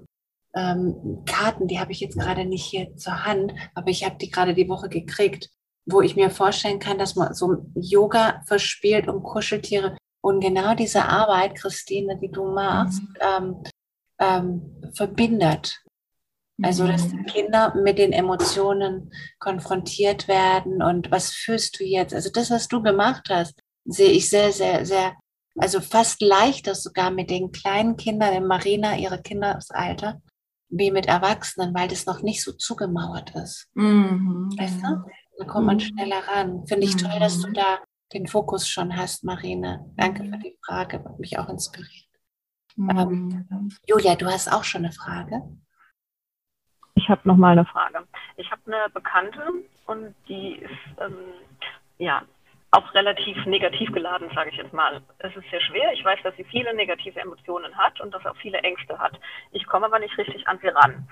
ähm, Karten, die habe ich jetzt gerade nicht hier zur Hand, aber ich habe die gerade die Woche gekriegt, wo ich mir vorstellen kann, dass man so Yoga verspielt und Kuscheltiere und genau diese Arbeit, Christine, die du machst, mhm. ähm, ähm, verbindet. Also, dass die Kinder mit den Emotionen konfrontiert werden und was fühlst du jetzt? Also, das, was du gemacht hast, sehe ich sehr, sehr, sehr, also fast leichter sogar mit den kleinen Kindern, in Marina, ihre Kindesalter, wie mit Erwachsenen, weil das noch nicht so zugemauert ist. Mhm, weißt du? Da kommt man mhm. schneller ran. Finde ich toll, dass du mhm. da den Fokus schon hast, Marina. Danke für die Frage, hat mich auch inspiriert. Mhm. Ähm, Julia, du hast auch schon eine Frage. Ich habe noch mal eine Frage. Ich habe eine Bekannte und die ist ähm, ja auch relativ negativ geladen, sage ich jetzt mal. Es ist sehr schwer. Ich weiß, dass sie viele negative Emotionen hat und dass auch viele Ängste hat. Ich komme aber nicht richtig an sie ran.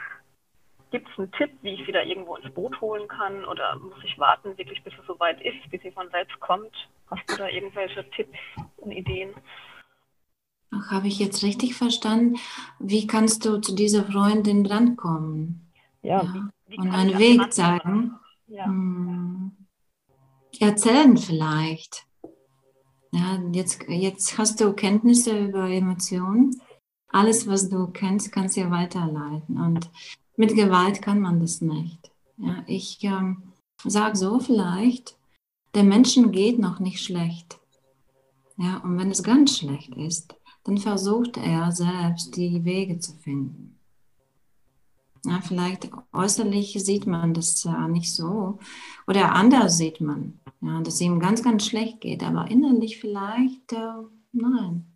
Gibt es einen Tipp, wie ich sie da irgendwo ins Boot holen kann? Oder muss ich warten, wirklich bis es soweit ist, bis sie von selbst kommt? Hast du da irgendwelche Tipps und Ideen? Habe ich jetzt richtig verstanden? Wie kannst du zu dieser Freundin rankommen? Ja, ja. Und einen Weg zeigen. Ja. Hm. Erzählen vielleicht. Ja, jetzt, jetzt hast du Kenntnisse über Emotionen. Alles, was du kennst, kannst du ja weiterleiten. Und mit Gewalt kann man das nicht. Ja, ich ähm, sage so vielleicht, der Menschen geht noch nicht schlecht. Ja, und wenn es ganz schlecht ist, dann versucht er selbst die Wege zu finden. Ja, vielleicht äußerlich sieht man das ja nicht so. Oder anders sieht man, ja, dass ihm ganz, ganz schlecht geht. Aber innerlich vielleicht, äh, nein.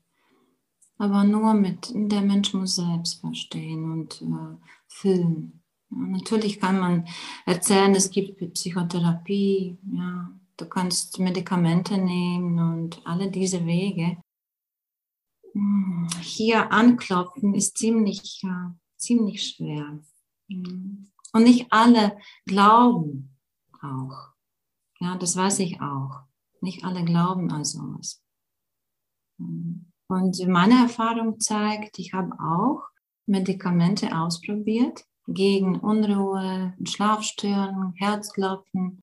Aber nur mit, der Mensch muss selbst verstehen und äh, fühlen. Ja, natürlich kann man erzählen, es gibt Psychotherapie, ja, du kannst Medikamente nehmen und alle diese Wege. Hm, hier anklopfen ist ziemlich, ja, ziemlich schwer. Und nicht alle glauben auch. Ja, das weiß ich auch. Nicht alle glauben an sowas. Und meine Erfahrung zeigt, ich habe auch Medikamente ausprobiert gegen Unruhe, Schlafstörungen, Herzklopfen.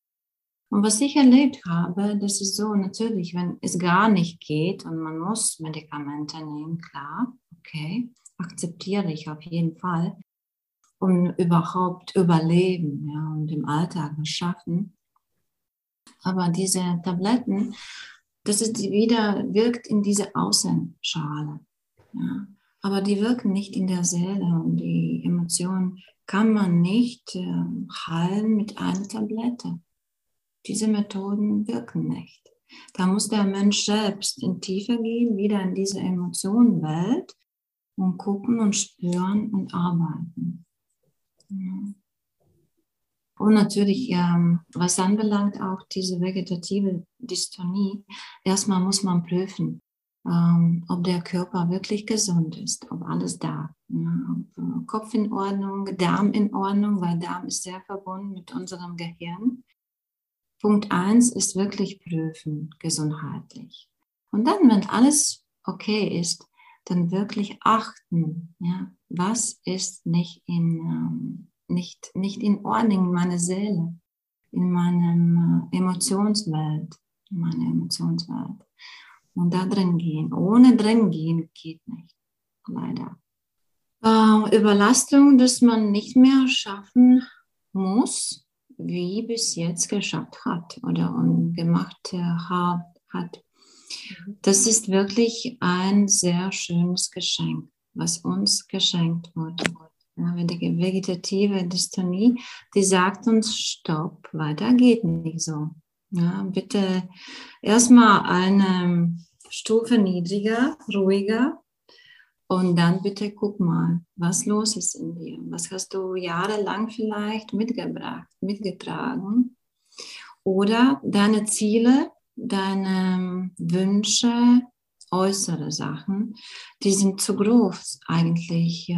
Und was ich erlebt habe, das ist so natürlich, wenn es gar nicht geht und man muss Medikamente nehmen, klar, okay, akzeptiere ich auf jeden Fall um überhaupt überleben ja, und im Alltag was schaffen. Aber diese Tabletten, das ist wieder, wirkt in diese Außenschale. Ja. Aber die wirken nicht in der Seele und die Emotionen kann man nicht äh, heilen mit einer Tablette. Diese Methoden wirken nicht. Da muss der Mensch selbst in Tiefe gehen, wieder in diese Emotionenwelt und gucken und spüren und arbeiten. Und natürlich, ähm, was anbelangt auch diese vegetative Dystonie, erstmal muss man prüfen, ähm, ob der Körper wirklich gesund ist, ob alles da, ja, ob äh, Kopf in Ordnung, Darm in Ordnung, weil Darm ist sehr verbunden mit unserem Gehirn. Punkt eins ist wirklich prüfen, gesundheitlich. Und dann, wenn alles okay ist, dann wirklich achten, ja, was ist nicht in, ähm, nicht, nicht in Ordnung in meiner Seele, in meiner äh, Emotionswelt, in meiner Emotionswelt. Und da drin gehen. Ohne drin gehen geht nicht, leider. Äh, Überlastung, dass man nicht mehr schaffen muss, wie bis jetzt geschafft hat oder gemacht hat. Das ist wirklich ein sehr schönes Geschenk, was uns geschenkt wurde. Die vegetative Dystonie, die sagt uns, stopp, weiter geht nicht so. Ja, bitte erstmal eine Stufe niedriger, ruhiger und dann bitte guck mal, was los ist in dir. Was hast du jahrelang vielleicht mitgebracht, mitgetragen? Oder deine Ziele, deine Wünsche, äußere Sachen, die sind zu groß eigentlich.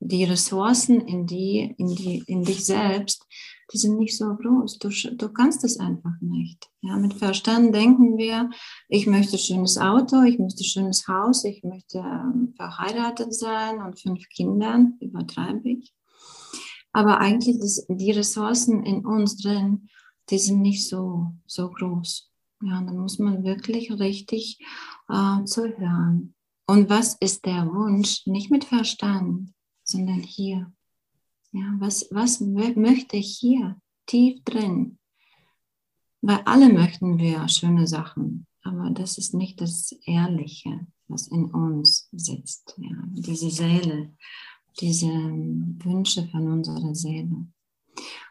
Die Ressourcen in, die, in, die, in dich selbst, die sind nicht so groß. Du, du kannst es einfach nicht. Ja, mit Verstand denken wir, ich möchte schönes Auto, ich möchte schönes Haus, ich möchte ähm, verheiratet sein und fünf Kinder, übertreibe ich. Aber eigentlich das, die Ressourcen in uns drin, die sind nicht so, so groß. Ja, dann muss man wirklich richtig äh, zuhören. Und was ist der Wunsch? Nicht mit Verstand, sondern hier. Ja, was, was möchte ich hier tief drin? Weil alle möchten wir schöne Sachen, aber das ist nicht das Ehrliche, was in uns sitzt. Ja, diese Seele, diese Wünsche von unserer Seele.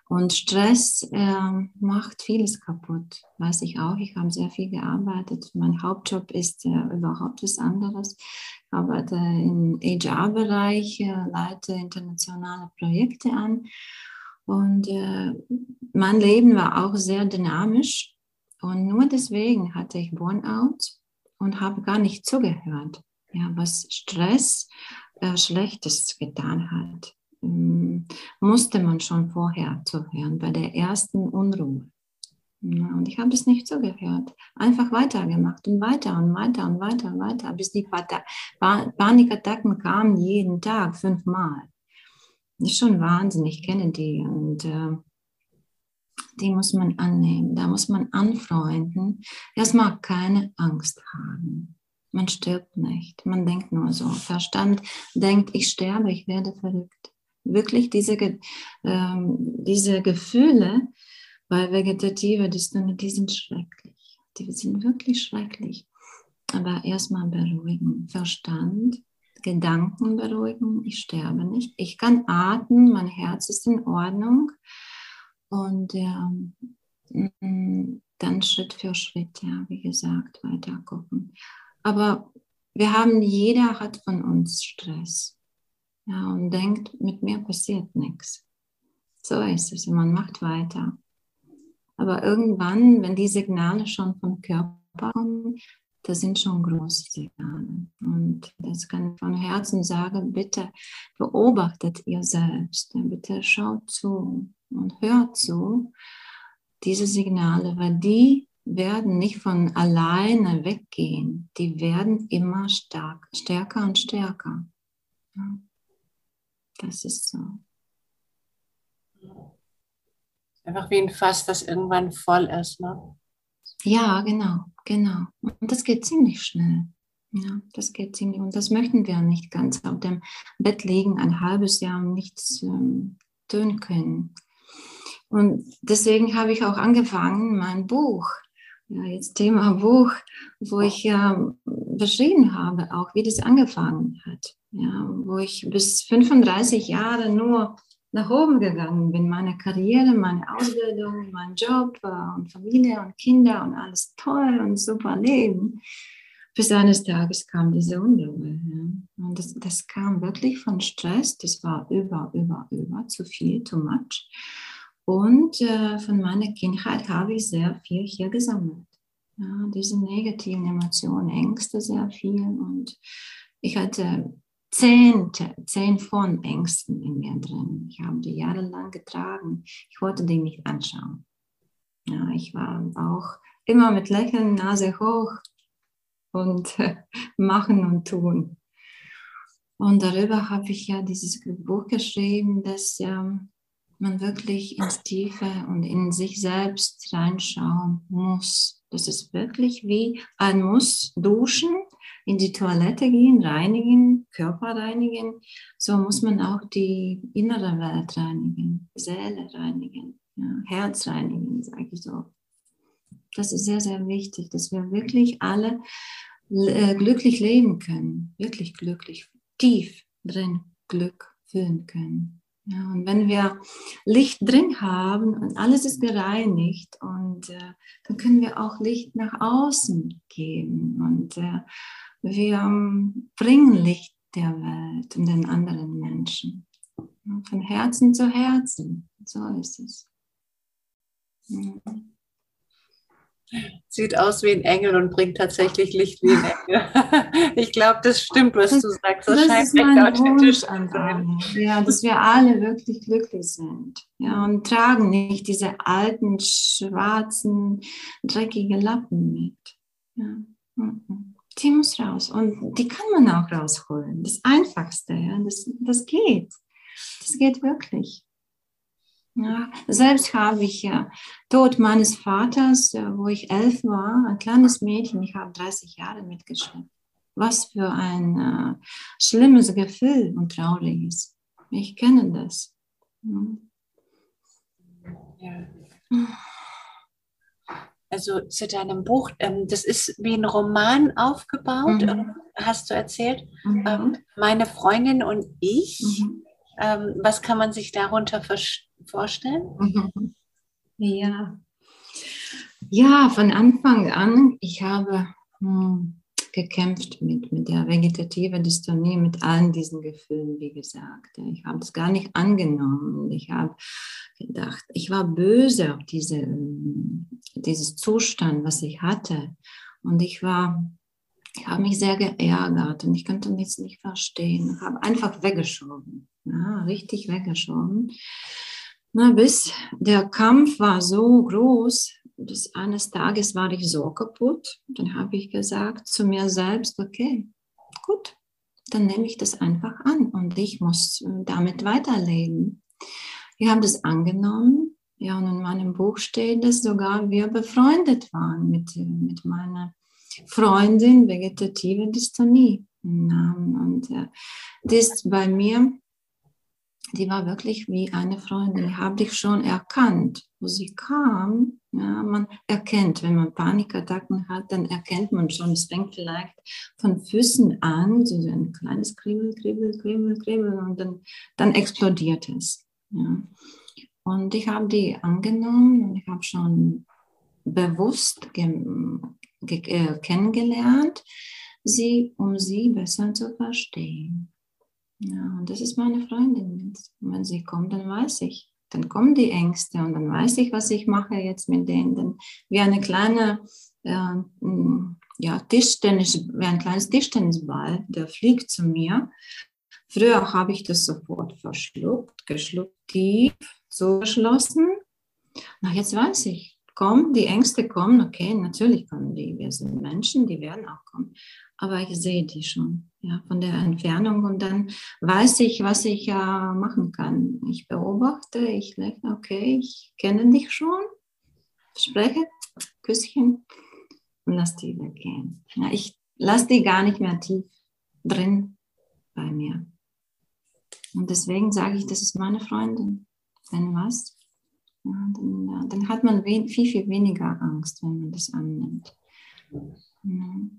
Und Stress äh, macht vieles kaputt, weiß ich auch. Ich habe sehr viel gearbeitet. Mein Hauptjob ist äh, überhaupt was anderes. Ich arbeite im HR-Bereich, äh, leite internationale Projekte an. Und äh, mein Leben war auch sehr dynamisch. Und nur deswegen hatte ich Burnout und habe gar nicht zugehört, ja, was Stress äh, Schlechtes getan hat. Ähm, musste man schon vorher zuhören, bei der ersten Unruhe. Und ich habe es nicht zugehört. Einfach weitergemacht und weiter und weiter und weiter und weiter, bis die Panikattacken kamen jeden Tag, fünfmal. Das ist schon Wahnsinn, ich kenne die. Und äh, die muss man annehmen, da muss man anfreunden. Erstmal keine Angst haben. Man stirbt nicht. Man denkt nur so. Verstand denkt, ich sterbe, ich werde verrückt wirklich diese, ähm, diese Gefühle bei vegetativer Dystonie, die sind schrecklich. Die sind wirklich schrecklich. Aber erstmal beruhigen, Verstand, Gedanken beruhigen, ich sterbe nicht. Ich kann atmen, mein Herz ist in Ordnung. Und ähm, dann Schritt für Schritt, ja, wie gesagt, weiter gucken. Aber wir haben, jeder hat von uns Stress. Ja, und denkt, mit mir passiert nichts. So ist es. Man macht weiter. Aber irgendwann, wenn die Signale schon vom Körper kommen, das sind schon große Signale. Und das kann ich von Herzen sagen, bitte beobachtet ihr selbst. Bitte schaut zu und hört zu, diese Signale, weil die werden nicht von alleine weggehen. Die werden immer stark, stärker und stärker. Ja. Das ist so. Einfach wie ein Fass, das irgendwann voll ist, ne? Ja, genau, genau. Und das geht ziemlich schnell. Ja, das geht ziemlich. Und das möchten wir nicht ganz auf dem Bett liegen, ein halbes Jahr und nichts ähm, tun können. Und deswegen habe ich auch angefangen, mein Buch, ja, jetzt Thema Buch, wo ich ja beschrieben habe, auch wie das angefangen hat ja, wo ich bis 35 Jahre nur nach oben gegangen bin. Meine Karriere, meine Ausbildung, mein Job äh, und Familie und Kinder und alles toll und super Leben. Bis eines Tages kam diese Unruhe. Ja. Und das, das kam wirklich von Stress. Das war über, über, über, zu viel, too much. Und äh, von meiner Kindheit habe ich sehr viel hier gesammelt. Ja, diese negativen Emotionen, Ängste sehr viel. Und ich hatte zehn, zehn von Ängsten in mir drin. Ich habe die jahrelang getragen. Ich wollte die nicht anschauen. Ja, ich war auch immer mit Lächeln, Nase hoch und machen und tun. Und darüber habe ich ja dieses Buch geschrieben, dass ähm, man wirklich ins Tiefe und in sich selbst reinschauen muss. Das ist wirklich wie ein Muss duschen, in die Toilette gehen, reinigen, Körper reinigen. So muss man auch die innere Welt reinigen, Seele reinigen, ja, Herz reinigen, sage ich so. Das ist sehr, sehr wichtig, dass wir wirklich alle äh, glücklich leben können, wirklich glücklich, tief drin Glück fühlen können. Ja, und wenn wir Licht drin haben und alles ist gereinigt, und äh, dann können wir auch Licht nach außen geben und äh, wir ähm, bringen Licht der Welt und den anderen Menschen. Ja, von Herzen zu Herzen, so ist es. Ja. Sieht aus wie ein Engel und bringt tatsächlich Licht wie ein Engel. ich glaube, das stimmt, was du sagst. Das, das scheint ist mein authentisch an sein. Ja, dass wir alle wirklich glücklich sind. Ja, und tragen nicht diese alten, schwarzen, dreckigen Lappen mit. Ja. Die muss raus. Und die kann man auch rausholen. Das Einfachste, ja. das, das geht. Das geht wirklich. Ja, selbst habe ich ja Tod meines Vaters, wo ich elf war, ein kleines Mädchen, ich habe 30 Jahre mitgeschleppt. Was für ein äh, schlimmes Gefühl und trauriges. Ich kenne das. Ja. Also zu deinem Buch, ähm, das ist wie ein Roman aufgebaut, mhm. Ähm, hast du erzählt. Mhm. Ähm, meine Freundin und ich. Mhm. Ähm, was kann man sich darunter verstehen? Vorstellen? Ja. Ja, von Anfang an, ich habe hm, gekämpft mit, mit der vegetativen Dystonie, mit allen diesen Gefühlen, wie gesagt. Ich habe es gar nicht angenommen. Ich habe gedacht, ich war böse auf diese, hm, dieses Zustand, was ich hatte. Und ich war, ich habe mich sehr geärgert und ich konnte nichts nicht verstehen. Ich habe einfach weggeschoben, ja, richtig weggeschoben. Na, bis der Kampf war so groß, bis eines Tages war ich so kaputt. Dann habe ich gesagt zu mir selbst, okay, gut, dann nehme ich das einfach an und ich muss damit weiterleben. Ich habe das angenommen. Ja, und in meinem Buch steht, dass sogar wir befreundet waren mit, mit meiner Freundin vegetative Dystonie. Und äh, das bei mir die war wirklich wie eine Freundin. Ich habe dich schon erkannt, wo sie kam. Ja, man erkennt, wenn man Panikattacken hat, dann erkennt man schon, es fängt vielleicht von Füßen an, so ein kleines Kribbel, Kribbel, Kribbel, Kribbel und dann, dann explodiert es. Ja. Und ich habe die angenommen und ich habe schon bewusst äh, kennengelernt, sie, um sie besser zu verstehen. Ja, und das ist meine Freundin. Und wenn sie kommt, dann weiß ich. Dann kommen die Ängste und dann weiß ich, was ich mache jetzt mit denen. Dann wie eine kleine äh, ja, Tischtennis, wie ein kleines Tischtennisball, der fliegt zu mir. Früher habe ich das sofort verschluckt, geschluckt, tief zugeschlossen. Na, jetzt weiß ich, kommen, die Ängste kommen, okay, natürlich kommen die, wir sind Menschen, die werden auch kommen aber ich sehe die schon, ja, von der Entfernung und dann weiß ich, was ich ja machen kann. Ich beobachte, ich lächle, okay, ich kenne dich schon, spreche, Küsschen und lass die weggehen. Ja, ich lasse die gar nicht mehr tief drin bei mir. Und deswegen sage ich, das ist meine Freundin. Wenn was, ja, dann, dann, hat man viel, viel weniger Angst, wenn man das annimmt. Ja.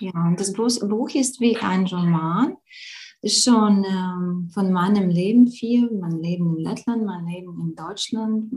Ja, das Buch ist wie ein Roman. Ist schon ähm, von meinem Leben viel, mein Leben in Lettland, mein Leben in Deutschland.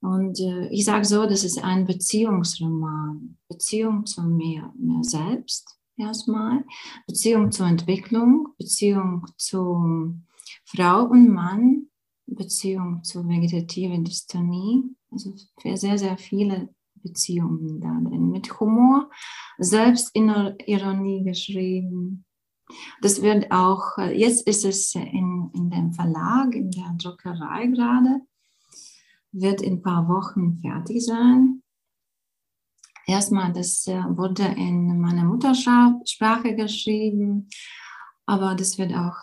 Und äh, ich sage so, das ist ein Beziehungsroman. Beziehung zu mir, mir selbst erstmal, Beziehung zur Entwicklung, Beziehung zu Frau und Mann, Beziehung zur vegetativen Dystonie. Also für sehr, sehr viele Beziehungen da drin. Mit Humor, Selbstironie geschrieben. Das wird auch, äh, jetzt ist es in, in dem Verlag, in der Druckerei gerade, wird in ein paar Wochen fertig sein. Erstmal, das äh, wurde in meiner Muttersprache geschrieben, aber das wird auch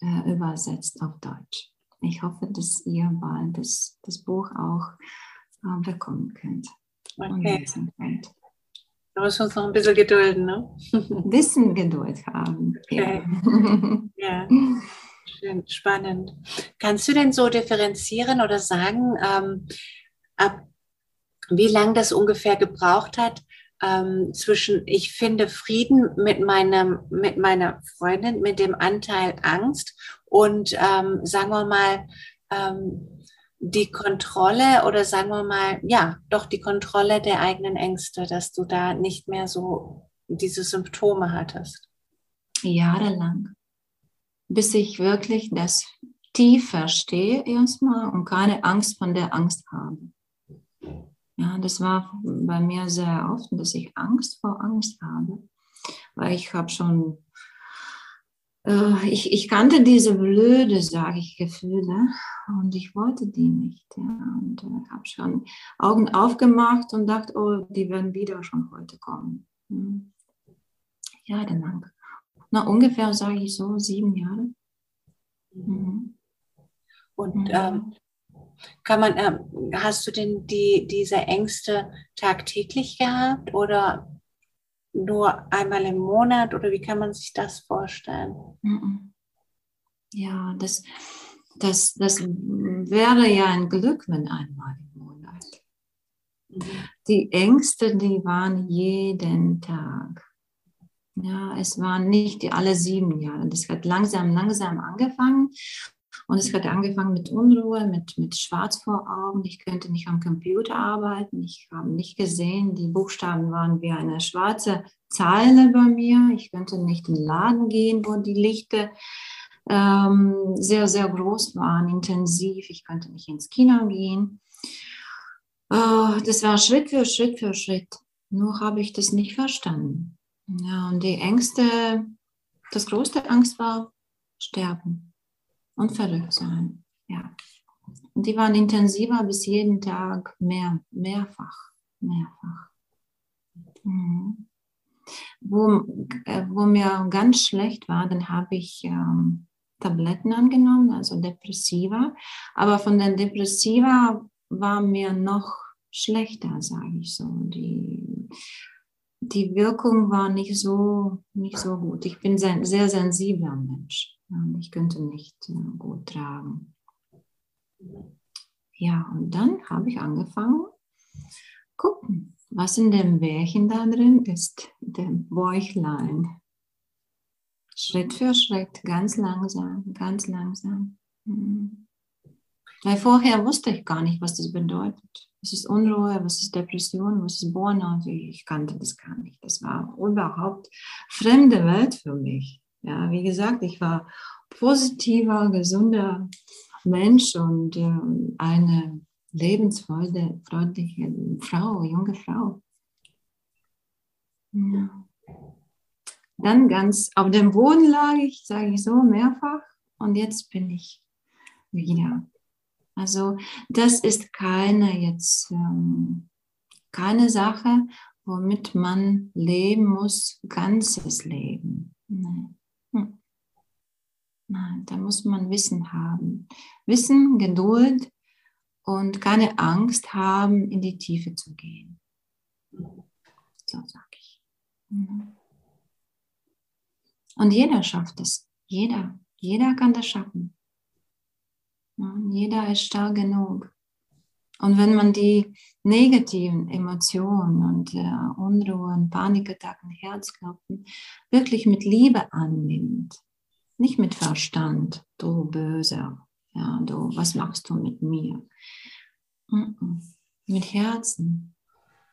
äh, übersetzt auf Deutsch. Ich hoffe, dass ihr bald das, das Buch auch äh, bekommen könnt. Okay. Da müssen wir uns noch ein bisschen gedulden, ne? Ein bisschen Geduld haben. Okay. Ja. ja. Schön, spannend. Kannst du denn so differenzieren oder sagen, ähm, ab wie lange das ungefähr gebraucht hat ähm, zwischen ich finde Frieden mit meinem mit meiner Freundin mit dem Anteil Angst und ähm, sagen wir mal ähm, die Kontrolle oder sagen wir mal ja doch die Kontrolle der eigenen Ängste, dass du da nicht mehr so diese Symptome hattest. Jahrelang, bis ich wirklich das tief verstehe erstmal und keine Angst von der Angst habe. Ja, das war bei mir sehr oft, dass ich Angst vor Angst habe, weil ich habe schon, äh, ich, ich kannte diese blöde, sage ich, Gefühle und ich wollte die nicht. Ja, und äh, habe schon Augen aufgemacht und dachte, oh, die werden wieder schon heute kommen. Hm. Ja, Dank. Na, ungefähr sage ich so sieben Jahre. Mhm. Und mhm. ähm, kann man, äh, hast du denn die, diese Ängste tagtäglich gehabt oder nur einmal im Monat oder wie kann man sich das vorstellen? Ja, das, das, das wäre ja ein Glück, wenn einmal im Monat. Mhm. Die Ängste, die waren jeden Tag. Ja, es waren nicht die alle sieben Jahre. Das hat langsam, langsam angefangen. Und es hat angefangen mit Unruhe, mit, mit Schwarz vor Augen. Ich könnte nicht am Computer arbeiten. Ich habe nicht gesehen. Die Buchstaben waren wie eine schwarze Zeile bei mir. Ich könnte nicht in den Laden gehen, wo die Lichter ähm, sehr, sehr groß waren, intensiv. Ich könnte nicht ins Kino gehen. Äh, das war Schritt für Schritt für Schritt. Nur habe ich das nicht verstanden. Ja, und die Ängste, das größte Angst war Sterben und verrückt sein. Ja. Und die waren intensiver bis jeden Tag mehr, mehrfach, mehrfach. Mhm. Wo, äh, wo mir ganz schlecht war, dann habe ich ähm, Tabletten angenommen, also Depressiva. Aber von den Depressiva war mir noch schlechter, sage ich so. Die, die Wirkung war nicht so, nicht so gut. Ich bin ein sehr sensibler Mensch. Ich könnte nicht äh, gut tragen. Ja, und dann habe ich angefangen, gucken, was in dem Bärchen da drin ist, dem Bäuchlein. Schritt für Schritt, ganz langsam, ganz langsam. Mhm. Weil vorher wusste ich gar nicht, was das bedeutet. Was ist Unruhe, was ist Depression, was ist Burnout? Ich kannte das gar nicht. Das war überhaupt fremde Welt für mich. Ja, wie gesagt, ich war positiver, gesunder Mensch und äh, eine lebensfreudige freundliche Frau, junge Frau. Ja. Dann ganz auf dem Boden lag ich, sage ich so, mehrfach und jetzt bin ich wieder. Also das ist keine jetzt ähm, keine Sache, womit man leben muss, ganzes Leben. Nein. Nein, da muss man Wissen haben. Wissen, Geduld und keine Angst haben, in die Tiefe zu gehen. So sage ich. Mhm. Und jeder schafft es. Jeder. Jeder kann das schaffen. Jeder ist stark genug. Und wenn man die negativen Emotionen und äh, Unruhen, Panikattacken, Herzklopfen wirklich mit Liebe annimmt, nicht mit Verstand, du Böser, ja, du, was machst du mit mir? Mit Herzen,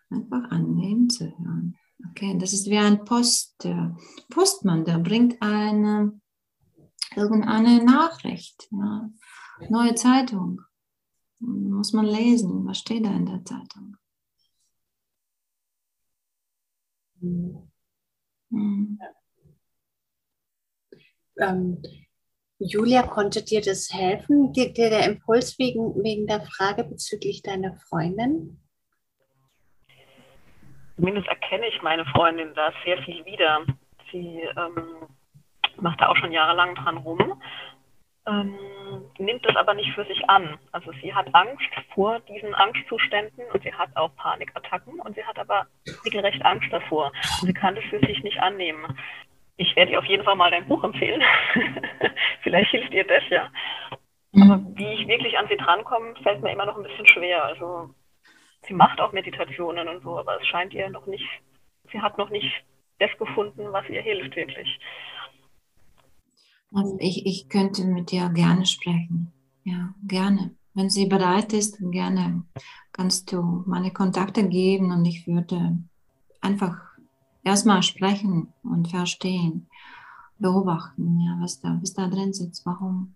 einfach annehmen zu hören. Okay, das ist wie ein Post, der Postmann, der bringt eine, irgendeine Nachricht, ja, neue Zeitung muss man lesen, was steht da in der Zeitung. Mhm. Mhm. Ähm, Julia, konnte dir das helfen, dir, dir der Impuls wegen, wegen der Frage bezüglich deiner Freundin? Zumindest erkenne ich meine Freundin da sehr viel wieder. Sie ähm, macht da auch schon jahrelang dran rum, ähm, nimmt das aber nicht für sich an. Also sie hat Angst vor diesen Angstzuständen und sie hat auch Panikattacken und sie hat aber regelrecht Angst davor. Und sie kann das für sich nicht annehmen ich werde ihr auf jeden Fall mal dein Buch empfehlen. Vielleicht hilft ihr das ja. Aber mhm. wie ich wirklich an sie drankomme, fällt mir immer noch ein bisschen schwer. Also sie macht auch Meditationen und so, aber es scheint ihr noch nicht, sie hat noch nicht das gefunden, was ihr hilft wirklich. Also ich, ich könnte mit dir gerne sprechen. Ja, gerne. Wenn sie bereit ist, gerne kannst du meine Kontakte geben und ich würde einfach erstmal sprechen und verstehen, beobachten, ja, was da, was da drin sitzt, warum.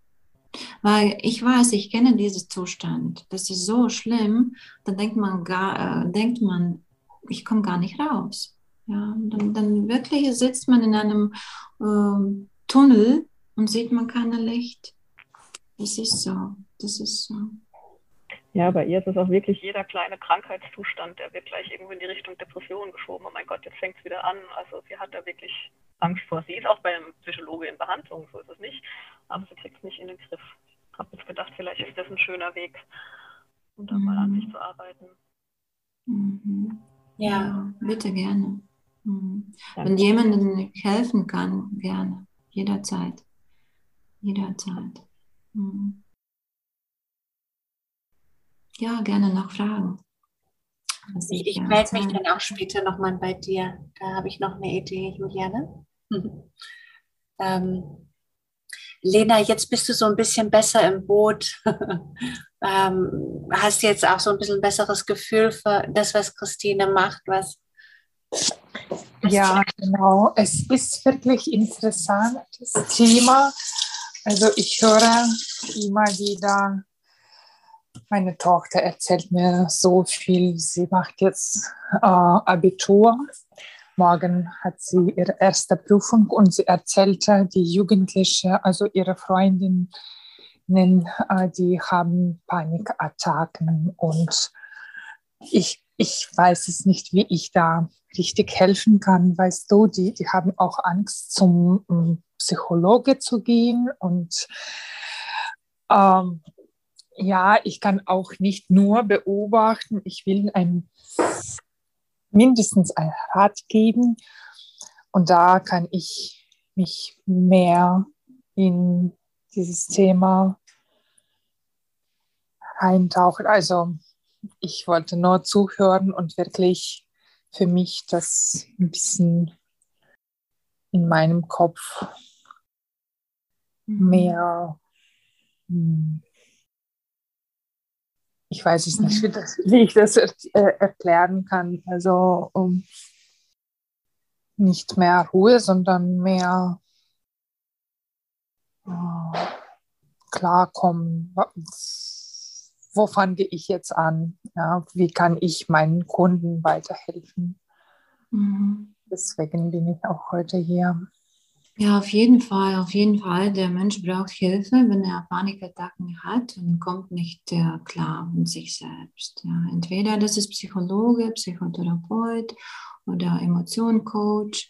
Weil ich weiß, ich kenne diesen Zustand. Das ist so schlimm, da denkt man gar, äh, denkt man, ich komme gar nicht raus. Ja, dann, dann wirklich sitzt man in einem äh, Tunnel und sieht man kein Licht. Das ist so. Das ist so. Ja, bei ihr ist es auch wirklich jeder kleine Krankheitszustand, der wird gleich irgendwo in die Richtung Depression geschoben. Oh mein Gott, jetzt fängt es wieder an. Also sie hat da wirklich Angst vor. Sie ist auch beim Psychologe in Behandlung, so ist es nicht. Aber sie kriegt es nicht in den Griff. Ich habe jetzt gedacht, vielleicht ist das ein schöner Weg, um da mhm. mal an sich zu arbeiten. Mhm. Ja, bitte gerne. Mhm. Wenn jemandem helfen kann, gerne. Jederzeit. Jederzeit. Mhm ja, gerne noch Fragen. Ich, ich melde mich dann auch später nochmal bei dir. Da habe ich noch eine Idee, Juliane. ähm, Lena, jetzt bist du so ein bisschen besser im Boot. ähm, hast jetzt auch so ein bisschen besseres Gefühl für das, was Christine macht, was ja, genau. Es ist wirklich interessantes Thema. Also ich höre immer wieder meine Tochter erzählt mir so viel. Sie macht jetzt äh, Abitur. Morgen hat sie ihre erste Prüfung und sie erzählte, die Jugendliche, also ihre Freundinnen, äh, die haben Panikattacken und ich, ich weiß es nicht, wie ich da richtig helfen kann. Weißt du, die, die haben auch Angst, zum ähm, Psychologe zu gehen und ähm, ja, ich kann auch nicht nur beobachten, ich will ein, mindestens einen Rat geben. Und da kann ich mich mehr in dieses Thema eintauchen. Also ich wollte nur zuhören und wirklich für mich das ein bisschen in meinem Kopf mhm. mehr hm, ich weiß es nicht, wie, das, wie ich das er, äh, erklären kann. Also um nicht mehr Ruhe, sondern mehr oh, klarkommen. Wo fange ich jetzt an? Ja, wie kann ich meinen Kunden weiterhelfen? Mhm. Deswegen bin ich auch heute hier. Ja, auf jeden Fall, auf jeden Fall. Der Mensch braucht Hilfe, wenn er Panikattacken hat und kommt nicht äh, klar mit sich selbst. Ja. Entweder das ist Psychologe, Psychotherapeut oder Emotionencoach.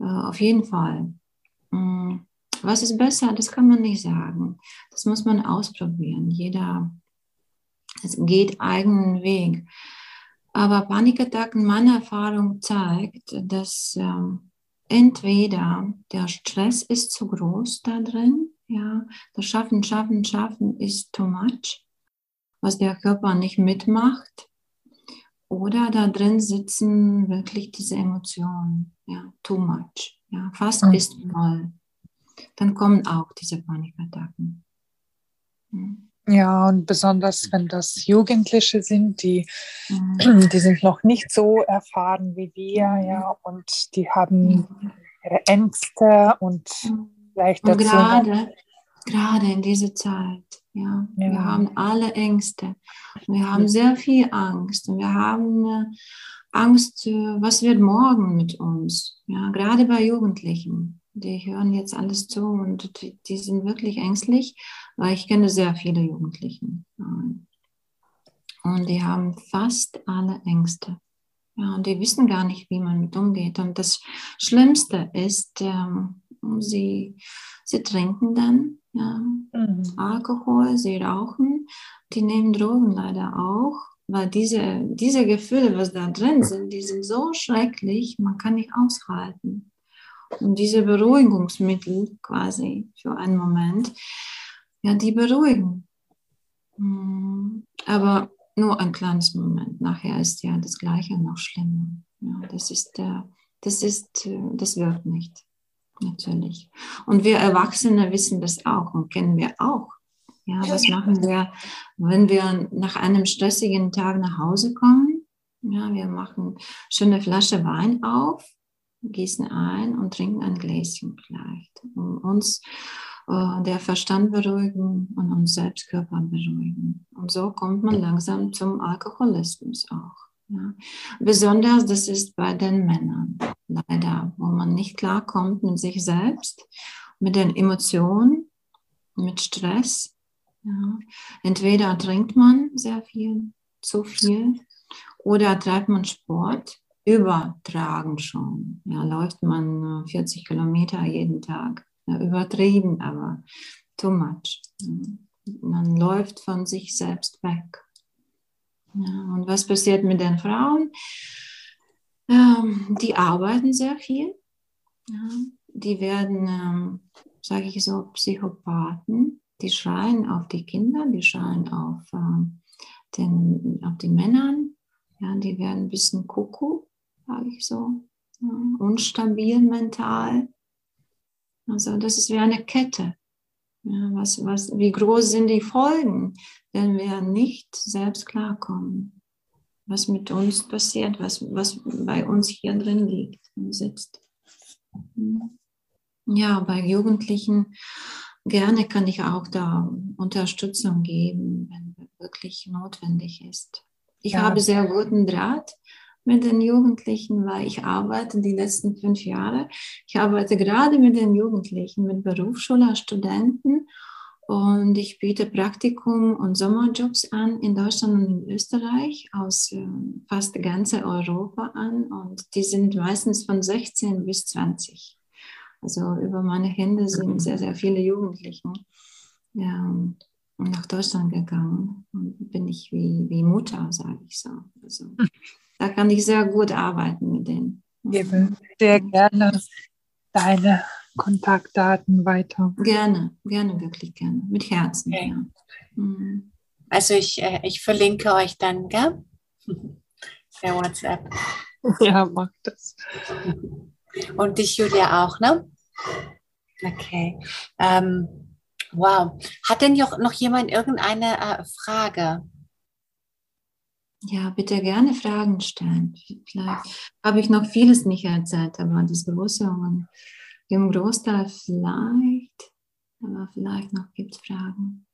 Äh, auf jeden Fall. Mhm. Was ist besser? Das kann man nicht sagen. Das muss man ausprobieren. Jeder es geht eigenen Weg. Aber Panikattacken, meine Erfahrung zeigt, dass ähm, entweder der Stress ist zu groß da drin, ja, das Schaffen, Schaffen, Schaffen ist too much, was der Körper nicht mitmacht, oder da drin sitzen wirklich diese Emotionen, ja, too much, ja, fast mhm. ist voll. Dann kommen auch diese Panikattacken. Mhm. Ja, und besonders wenn das Jugendliche sind, die, mhm. die sind noch nicht so erfahren wie wir, mhm. ja, und die haben ihre Ängste und vielleicht dazu. Und gerade, gerade in dieser Zeit, ja, ja, wir haben alle Ängste. Wir haben sehr viel Angst und wir haben Angst, äh, was wird morgen mit uns? Ja, gerade bei Jugendlichen. Die hören jetzt alles zu und die, die sind wirklich ängstlich, weil ich kenne sehr viele Jugendlichen. Und die haben fast alle Ängste. Ja, und die wissen gar nicht, wie man mit umgeht. Und das Schlimmste ist, ähm, sie, sie trinken dann ja, mhm. Alkohol, sie rauchen, die nehmen Drogen leider auch, weil diese, diese Gefühle, was da drin sind, die sind so schrecklich, man kann nicht aushalten. Und diese Beruhigungsmittel quasi für einen Moment, ja, die beruhigen. Mhm. Aber nur ein kleines Moment. Nachher ist ja das Gleiche noch schlimmer. Ja, das ist der, das ist, das wirkt nicht. Natürlich. Und wir Erwachsene wissen das auch und kennen wir auch. Ja, was machen wir, wenn wir nach einem stressigen Tag nach Hause kommen? Ja, wir machen schöne Flasche Wein auf, gießen ein und trinken ein Gläschen vielleicht, um uns äh, der Verstand beruhigen und uns selbst Körper beruhigen. Und so kommt man langsam zum Alkoholismus auch. Ja. Besonders das ist bei den Männern leider, wo man nicht klarkommt mit sich selbst, mit den Emotionen, mit Stress. Ja. Entweder trinkt man sehr viel, zu viel, oder treibt man Sport, übertragen schon. Ja, läuft man 40 Kilometer jeden Tag ja, übertrieben, aber too much. Man läuft von sich selbst weg. Ja, und was passiert mit den Frauen? Ähm, die arbeiten sehr viel. Ja, die werden, ähm, sage ich so, Psychopathen. Die schreien auf die Kinder, die schreien auf, ähm, den, auf die Männer. Ja, die werden ein bisschen kuckuck, sage ich so. Ja, unstabil mental. Also das ist wie eine Kette. Ja, was, was, wie groß sind die Folgen, wenn wir nicht selbst klarkommen? Was mit uns passiert, was, was bei uns hier drin liegt und sitzt. Ja, bei Jugendlichen gerne kann ich auch da Unterstützung geben, wenn wirklich notwendig ist. Ich ja. habe sehr guten Draht mit den Jugendlichen, weil ich arbeite die letzten fünf Jahre. Ich arbeite gerade mit den Jugendlichen, mit Berufsschüler, Studenten und ich biete Praktikum und Sommerjobs an in Deutschland und in Österreich aus äh, fast ganz Europa an und die sind meistens von 16 bis 20. Also über meine Hände sind sehr, sehr viele Jugendliche ja, nach Deutschland gegangen und bin ich wie, wie Mutter, sage ich so. Also, da kann ich sehr gut arbeiten mit denen. Gebe sehr gerne deine Kontaktdaten weiter. Gerne, gerne, wirklich gerne. Mit Herzen. Okay. Ja. Mhm. Also ich, äh, ich verlinke euch dann, gell? Per WhatsApp. Ja, mach das. Und dich, Julia, auch, ne? Okay. Ähm, wow. Hat denn noch jemand irgendeine äh, Frage? Ja, bitte gerne Fragen stellen. Vielleicht habe ich noch vieles nicht erzählt, aber das Große und im Großteil vielleicht, aber vielleicht noch gibt es Fragen.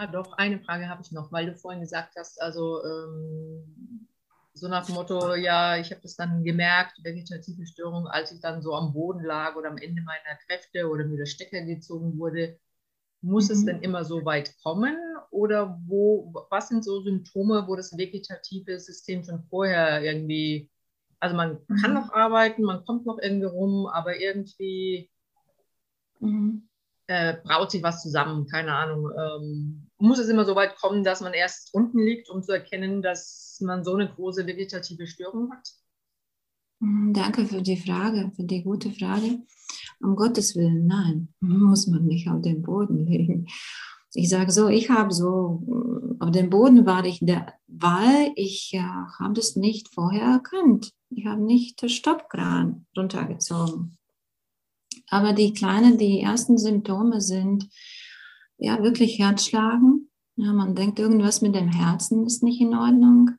Ja, doch, eine Frage habe ich noch, weil du vorhin gesagt hast, also ähm, so nach dem Motto, ja, ich habe das dann gemerkt, vegetative Störung, als ich dann so am Boden lag oder am Ende meiner Kräfte oder mir der Stecker gezogen wurde. Muss mhm. es denn immer so weit kommen oder wo, was sind so Symptome, wo das vegetative System schon vorher irgendwie, also man mhm. kann noch arbeiten, man kommt noch irgendwie rum, aber irgendwie mhm. äh, braut sich was zusammen, keine Ahnung. Ähm, muss es immer so weit kommen, dass man erst unten liegt, um zu erkennen, dass man so eine große vegetative Störung hat? Mhm, danke für die Frage, für die gute Frage. Um Gottes Willen, nein, muss man nicht auf den Boden legen. Ich sage so, ich habe so, auf dem Boden war ich da, weil ich ja, habe das nicht vorher erkannt. Ich habe nicht den Stoppkran runtergezogen. Aber die kleinen, die ersten Symptome sind ja wirklich Herzschlagen. Ja, man denkt, irgendwas mit dem Herzen ist nicht in Ordnung.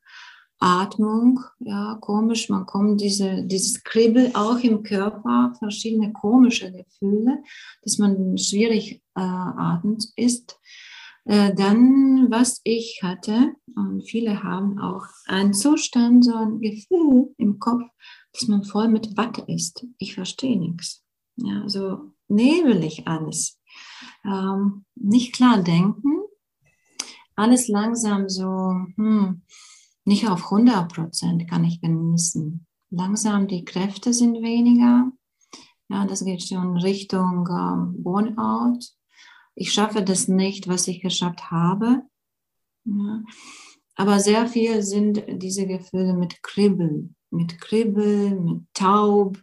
Atmung, ja, komisch, man kommt diese, dieses Kribbel auch im Körper, verschiedene komische Gefühle, dass man schwierig äh, atmet ist. Äh, dann, was ich hatte, und viele haben auch einen Zustand, so ein Gefühl im Kopf, dass man voll mit Watte ist. Ich verstehe nichts. Ja, so nebelig alles. Ähm, nicht klar denken, alles langsam so, hm, nicht auf 100 Prozent kann ich genießen. Langsam die Kräfte sind weniger. Ja, das geht schon Richtung ähm, Burnout ich schaffe das nicht, was ich geschafft habe. Ja. Aber sehr viel sind diese Gefühle mit Kribbel, mit Kribbel, mit Taub.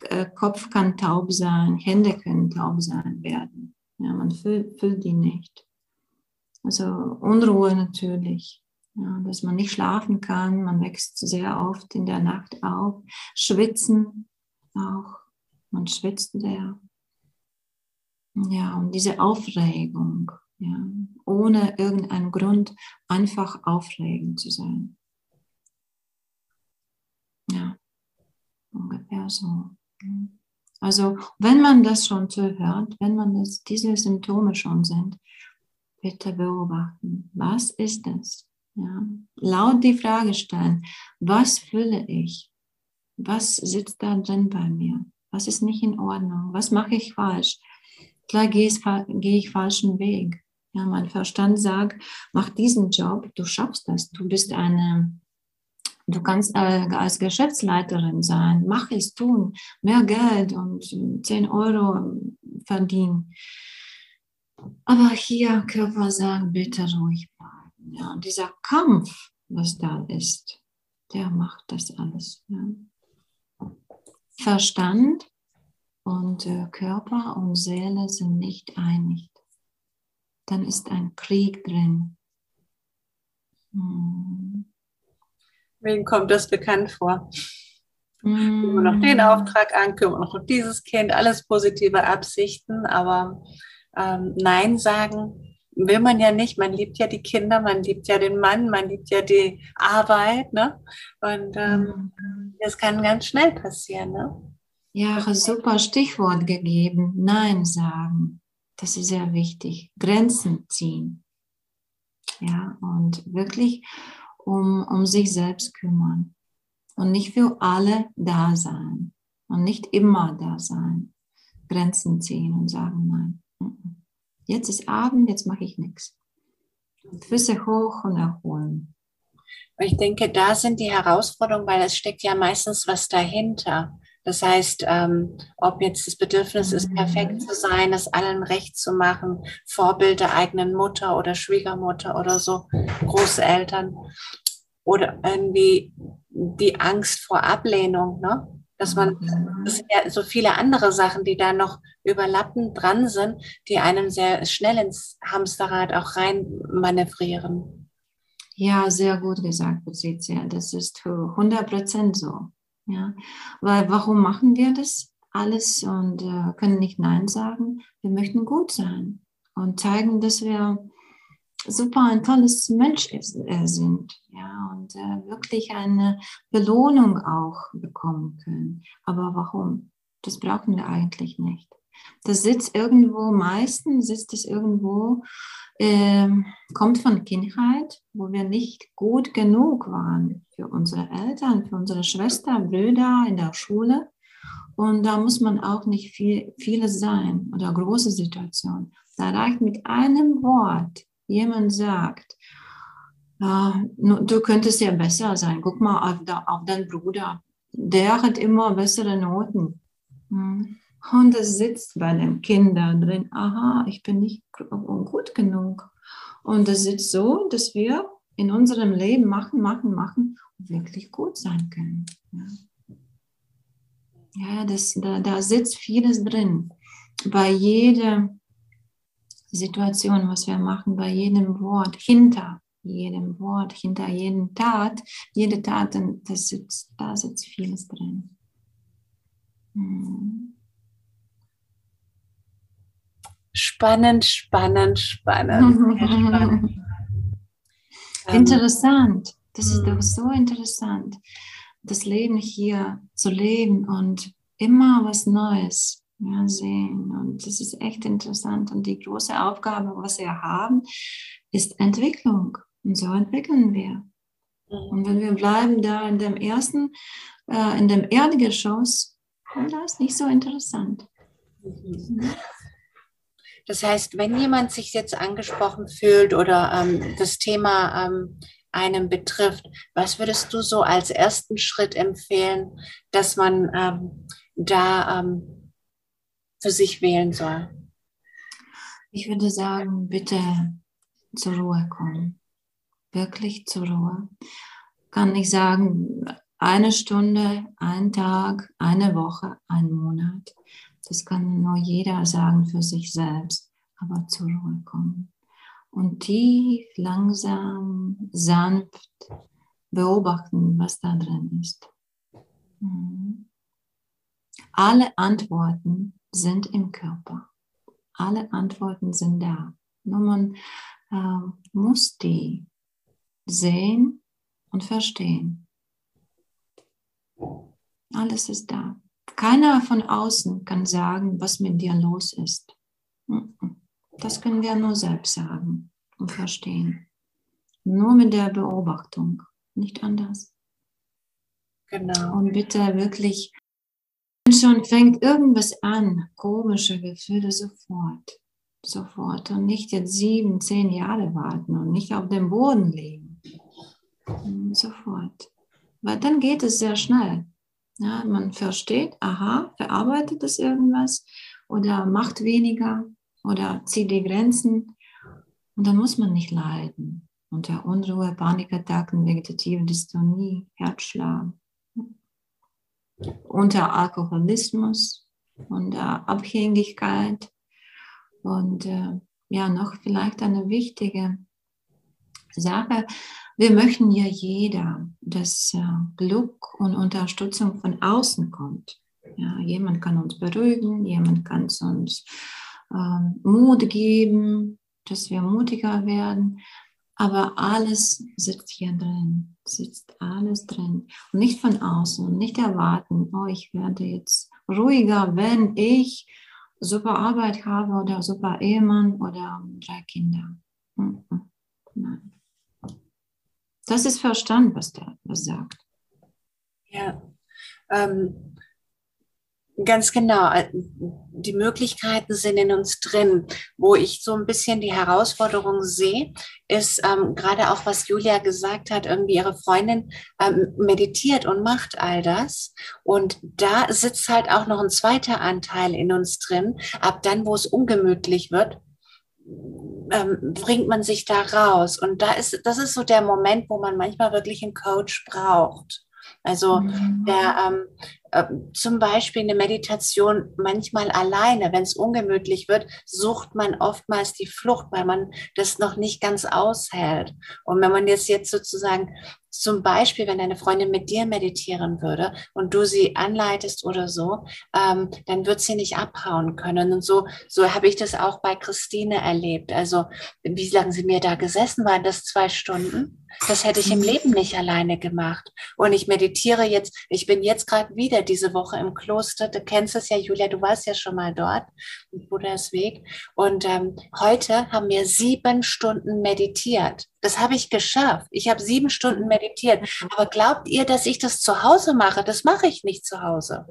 Äh, Kopf kann taub sein, Hände können taub sein werden. Ja, man fühlt, fühlt die nicht. Also Unruhe natürlich, ja, dass man nicht schlafen kann, man wächst sehr oft in der Nacht auf. Schwitzen auch, man schwitzt sehr. Ja, und diese Aufregung, ja, ohne irgendeinen Grund einfach aufregend zu sein. Ja, ungefähr so. Also, wenn man das schon hört, wenn man das, diese Symptome schon sind, bitte beobachten, was ist das? Ja, laut die Frage stellen, was fühle ich? Was sitzt da drin bei mir? Was ist nicht in Ordnung? Was mache ich falsch? Klar gehe ich, gehe ich falschen Weg. Ja, mein Verstand sagt, mach diesen Job, du schaffst das, du bist eine, du kannst äh, als Geschäftsleiterin sein, mach es tun, mehr Geld und 10 Euro verdienen. Aber hier Körper sagt, bitte ruhig. Ja, und dieser Kampf, was da ist, der macht das alles. Ja. Verstand und äh, Körper und Seele sind nicht einig, dann ist ein Krieg drin. Hm. Wem kommt das bekannt vor? Hm. Kümmern wir noch den Auftrag an, kümmern wir noch dieses Kind, alles positive Absichten, aber ähm, Nein sagen will man ja nicht. Man liebt ja die Kinder, man liebt ja den Mann, man liebt ja die Arbeit. Ne? Und ähm, hm. das kann ganz schnell passieren. Ne? Ja, super Stichwort gegeben. Nein sagen. Das ist sehr wichtig. Grenzen ziehen. Ja, und wirklich um, um sich selbst kümmern. Und nicht für alle da sein. Und nicht immer da sein. Grenzen ziehen und sagen, nein. Jetzt ist Abend, jetzt mache ich nichts. Füße hoch und erholen. Ich denke, da sind die Herausforderungen, weil es steckt ja meistens was dahinter. Das heißt, ähm, ob jetzt das Bedürfnis ist, perfekt zu sein, es allen recht zu machen, Vorbild der eigenen Mutter oder Schwiegermutter oder so, Großeltern oder irgendwie die Angst vor Ablehnung, ne? Dass man das sind ja so viele andere Sachen, die da noch überlappend dran sind, die einem sehr schnell ins Hamsterrad auch rein manövrieren. Ja, sehr gut gesagt, Patricia. Das ist 100 Prozent so. Ja, weil warum machen wir das alles und äh, können nicht Nein sagen? Wir möchten gut sein und zeigen, dass wir super ein tolles Mensch ist, äh, sind. Ja, und äh, wirklich eine Belohnung auch bekommen können. Aber warum? Das brauchen wir eigentlich nicht. Das sitzt irgendwo, meistens sitzt es irgendwo äh, kommt von Kindheit, wo wir nicht gut genug waren für unsere Eltern, für unsere Schwester, Brüder in der Schule. Und da muss man auch nicht viel, vieles sein oder große Situation. Da reicht mit einem Wort, jemand sagt, äh, du könntest ja besser sein. Guck mal auf, auf deinen Bruder. Der hat immer bessere Noten. Hm. Und es sitzt bei den Kindern drin, aha, ich bin nicht gut genug. Und es sitzt so, dass wir in unserem Leben machen, machen, machen wirklich gut sein können. Ja, das, da, da sitzt vieles drin. Bei jeder Situation, was wir machen, bei jedem Wort, hinter jedem Wort, hinter jedem Tat, jede Tat, das sitzt, da sitzt vieles drin. Hm. Spannend, spannend, spannend. spannend. Ähm, interessant. Das ist doch so interessant, das Leben hier zu leben und immer was Neues Ja, sehen. Und das ist echt interessant. Und die große Aufgabe, was wir haben, ist Entwicklung. Und so entwickeln wir. Und wenn wir bleiben da in dem ersten, äh, in dem Erdgeschoss, dann ist nicht so interessant. Mhm. Das heißt, wenn jemand sich jetzt angesprochen fühlt oder ähm, das Thema ähm, einem betrifft, was würdest du so als ersten Schritt empfehlen, dass man ähm, da ähm, für sich wählen soll? Ich würde sagen, bitte zur Ruhe kommen. Wirklich zur Ruhe. Kann nicht sagen, eine Stunde, ein Tag, eine Woche, ein Monat. Das kann nur jeder sagen für sich selbst, aber zur Ruhe kommen. Und tief, langsam, sanft beobachten, was da drin ist. Mhm. Alle Antworten sind im Körper. Alle Antworten sind da. Nur man äh, muss die sehen und verstehen. Alles ist da. Keiner von außen kann sagen, was mit dir los ist. Das können wir nur selbst sagen und verstehen. Nur mit der Beobachtung, nicht anders. Genau. Und bitte wirklich, wenn schon fängt irgendwas an, komische Gefühle sofort, sofort und nicht jetzt sieben, zehn Jahre warten und nicht auf dem Boden liegen. Sofort. Weil dann geht es sehr schnell. Ja, man versteht, aha, verarbeitet es irgendwas oder macht weniger oder zieht die Grenzen. Und dann muss man nicht leiden. Unter Unruhe, Panikattacken, vegetative Dystonie, Herzschlag. Unter Alkoholismus, unter Abhängigkeit. Und äh, ja, noch vielleicht eine wichtige Sache, wir möchten ja jeder, dass äh, Glück und Unterstützung von außen kommt. Ja, jemand kann uns beruhigen, jemand kann uns äh, Mut geben, dass wir mutiger werden. Aber alles sitzt hier drin, sitzt alles drin. Und nicht von außen nicht erwarten, oh, ich werde jetzt ruhiger, wenn ich super Arbeit habe oder super Ehemann oder drei Kinder. Nein. Das ist Verstand, was der was sagt. Ja, ähm, ganz genau. Äh, die Möglichkeiten sind in uns drin. Wo ich so ein bisschen die Herausforderung sehe, ist ähm, gerade auch, was Julia gesagt hat, irgendwie ihre Freundin ähm, meditiert und macht all das. Und da sitzt halt auch noch ein zweiter Anteil in uns drin. Ab dann, wo es ungemütlich wird, ähm, bringt man sich da raus. Und da ist, das ist so der Moment, wo man manchmal wirklich einen Coach braucht. Also mhm. der ähm, äh, zum Beispiel eine Meditation manchmal alleine, wenn es ungemütlich wird, sucht man oftmals die Flucht, weil man das noch nicht ganz aushält. Und wenn man jetzt jetzt sozusagen zum Beispiel, wenn deine Freundin mit dir meditieren würde und du sie anleitest oder so, ähm, dann wird sie nicht abhauen können. Und so, so habe ich das auch bei Christine erlebt. Also wie lange sie mir da gesessen waren, das zwei Stunden. Das hätte ich im mhm. Leben nicht alleine gemacht. Und ich meditiere jetzt, ich bin jetzt gerade wieder diese Woche im Kloster. Du kennst es ja, Julia, du warst ja schon mal dort, im Buddhas Und ähm, heute haben wir sieben Stunden meditiert. Das habe ich geschafft. Ich habe sieben Stunden meditiert. Aber glaubt ihr, dass ich das zu Hause mache? Das mache ich nicht zu Hause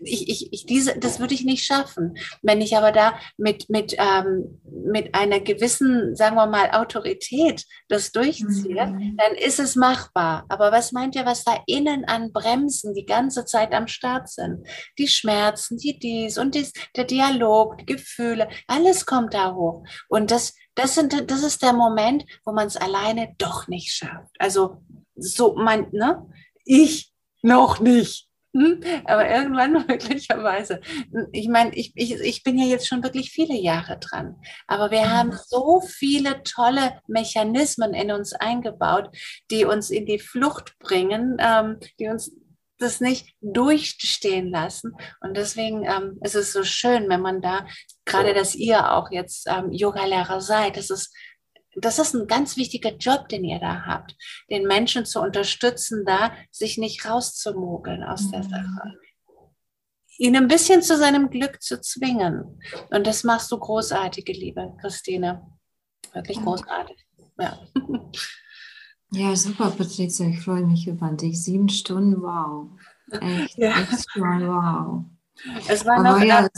ich, ich, ich diese, das würde ich nicht schaffen. Wenn ich aber da mit, mit, ähm, mit einer gewissen, sagen wir mal, Autorität das durchziehe, mhm. dann ist es machbar. Aber was meint ihr, was da innen an Bremsen die ganze Zeit am Start sind? Die Schmerzen, die dies und dies, der Dialog, die Gefühle, alles kommt da hoch. Und das, das, sind, das ist der Moment, wo man es alleine doch nicht schafft. Also so mein, ne? Ich noch nicht. Aber irgendwann möglicherweise. Ich meine, ich, ich, ich bin ja jetzt schon wirklich viele Jahre dran. Aber wir haben mhm. so viele tolle Mechanismen in uns eingebaut, die uns in die Flucht bringen, ähm, die uns das nicht durchstehen lassen. Und deswegen ähm, ist es so schön, wenn man da, gerade dass ihr auch jetzt ähm, Yoga-Lehrer seid, das ist das ist ein ganz wichtiger Job, den ihr da habt, den Menschen zu unterstützen, da sich nicht rauszumogeln aus der mhm. Sache. ihn ein bisschen zu seinem Glück zu zwingen. Und das machst du großartig, liebe Christine. Wirklich großartig. Ja. Ja, super, Patricia. Ich freue mich über dich. Sieben Stunden, wow. Echt, ja. echt schon, wow. Es war noch ja,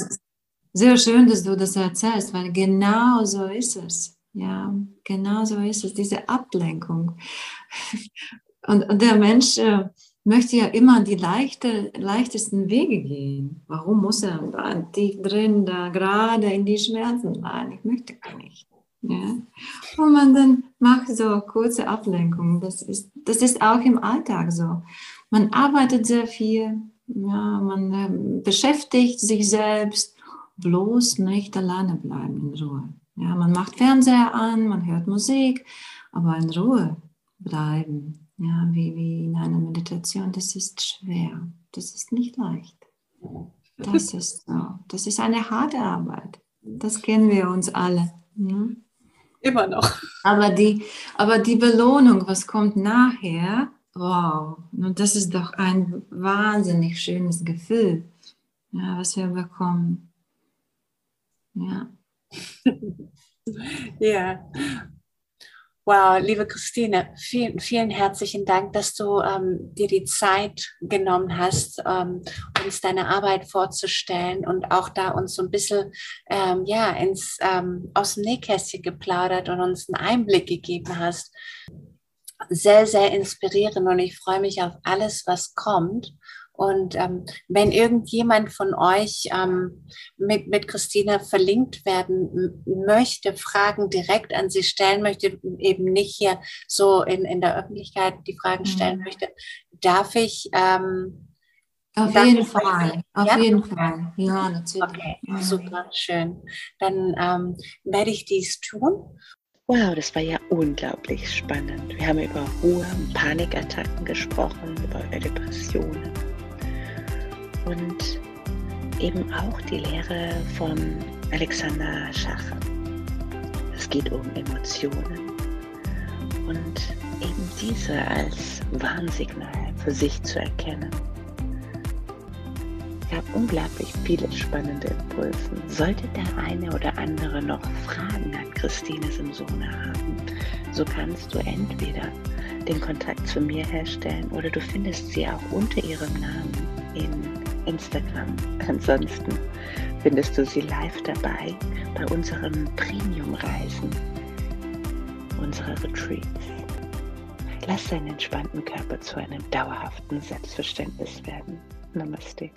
sehr schön, dass du das erzählst, weil genau so ist es. Ja, genau so ist es, diese Ablenkung. Und, und der Mensch äh, möchte ja immer die leichte, leichtesten Wege gehen. Warum muss er da tief drin, da gerade in die Schmerzen rein? Ich möchte gar nicht. Ja. Und man dann macht so kurze Ablenkungen. Das ist, das ist auch im Alltag so. Man arbeitet sehr viel, ja, man äh, beschäftigt sich selbst, bloß nicht alleine bleiben in Ruhe. Ja, man macht Fernseher an, man hört Musik, aber in Ruhe bleiben, ja, wie, wie in einer Meditation, das ist schwer, das ist nicht leicht. Das ist so, das ist eine harte Arbeit. Das kennen wir uns alle. Ja? Immer noch. Aber die, aber die Belohnung, was kommt nachher, wow, und das ist doch ein wahnsinnig schönes Gefühl, ja, was wir bekommen. Ja. ja. Wow, liebe Christine, vielen, vielen herzlichen Dank, dass du ähm, dir die Zeit genommen hast, ähm, uns deine Arbeit vorzustellen und auch da uns so ein bisschen ähm, ja, ins, ähm, aus dem Nähkästchen geplaudert und uns einen Einblick gegeben hast. Sehr, sehr inspirierend und ich freue mich auf alles, was kommt. Und ähm, wenn irgendjemand von euch ähm, mit, mit Christina verlinkt werden möchte, Fragen direkt an sie stellen möchte, eben nicht hier so in, in der Öffentlichkeit die Fragen stellen mhm. möchte, darf ich. Ähm, auf darf jeden ich Fall, auf ja? jeden Fall. Ja, natürlich. Okay, super, schön. Dann ähm, werde ich dies tun. Wow, das war ja unglaublich spannend. Wir haben über Ruhe, Panikattacken gesprochen, über Depressionen und eben auch die Lehre von Alexander Schacher. Es geht um Emotionen und eben diese als Warnsignal für sich zu erkennen. Es gab unglaublich viele spannende Impulse. Sollte der eine oder andere noch Fragen an Christine Simsone haben, so kannst du entweder den Kontakt zu mir herstellen oder du findest sie auch unter ihrem Namen in Instagram. Ansonsten findest du sie live dabei bei unseren Premium-Reisen, unsere Retreats. Lass deinen entspannten Körper zu einem dauerhaften Selbstverständnis werden. Namaste.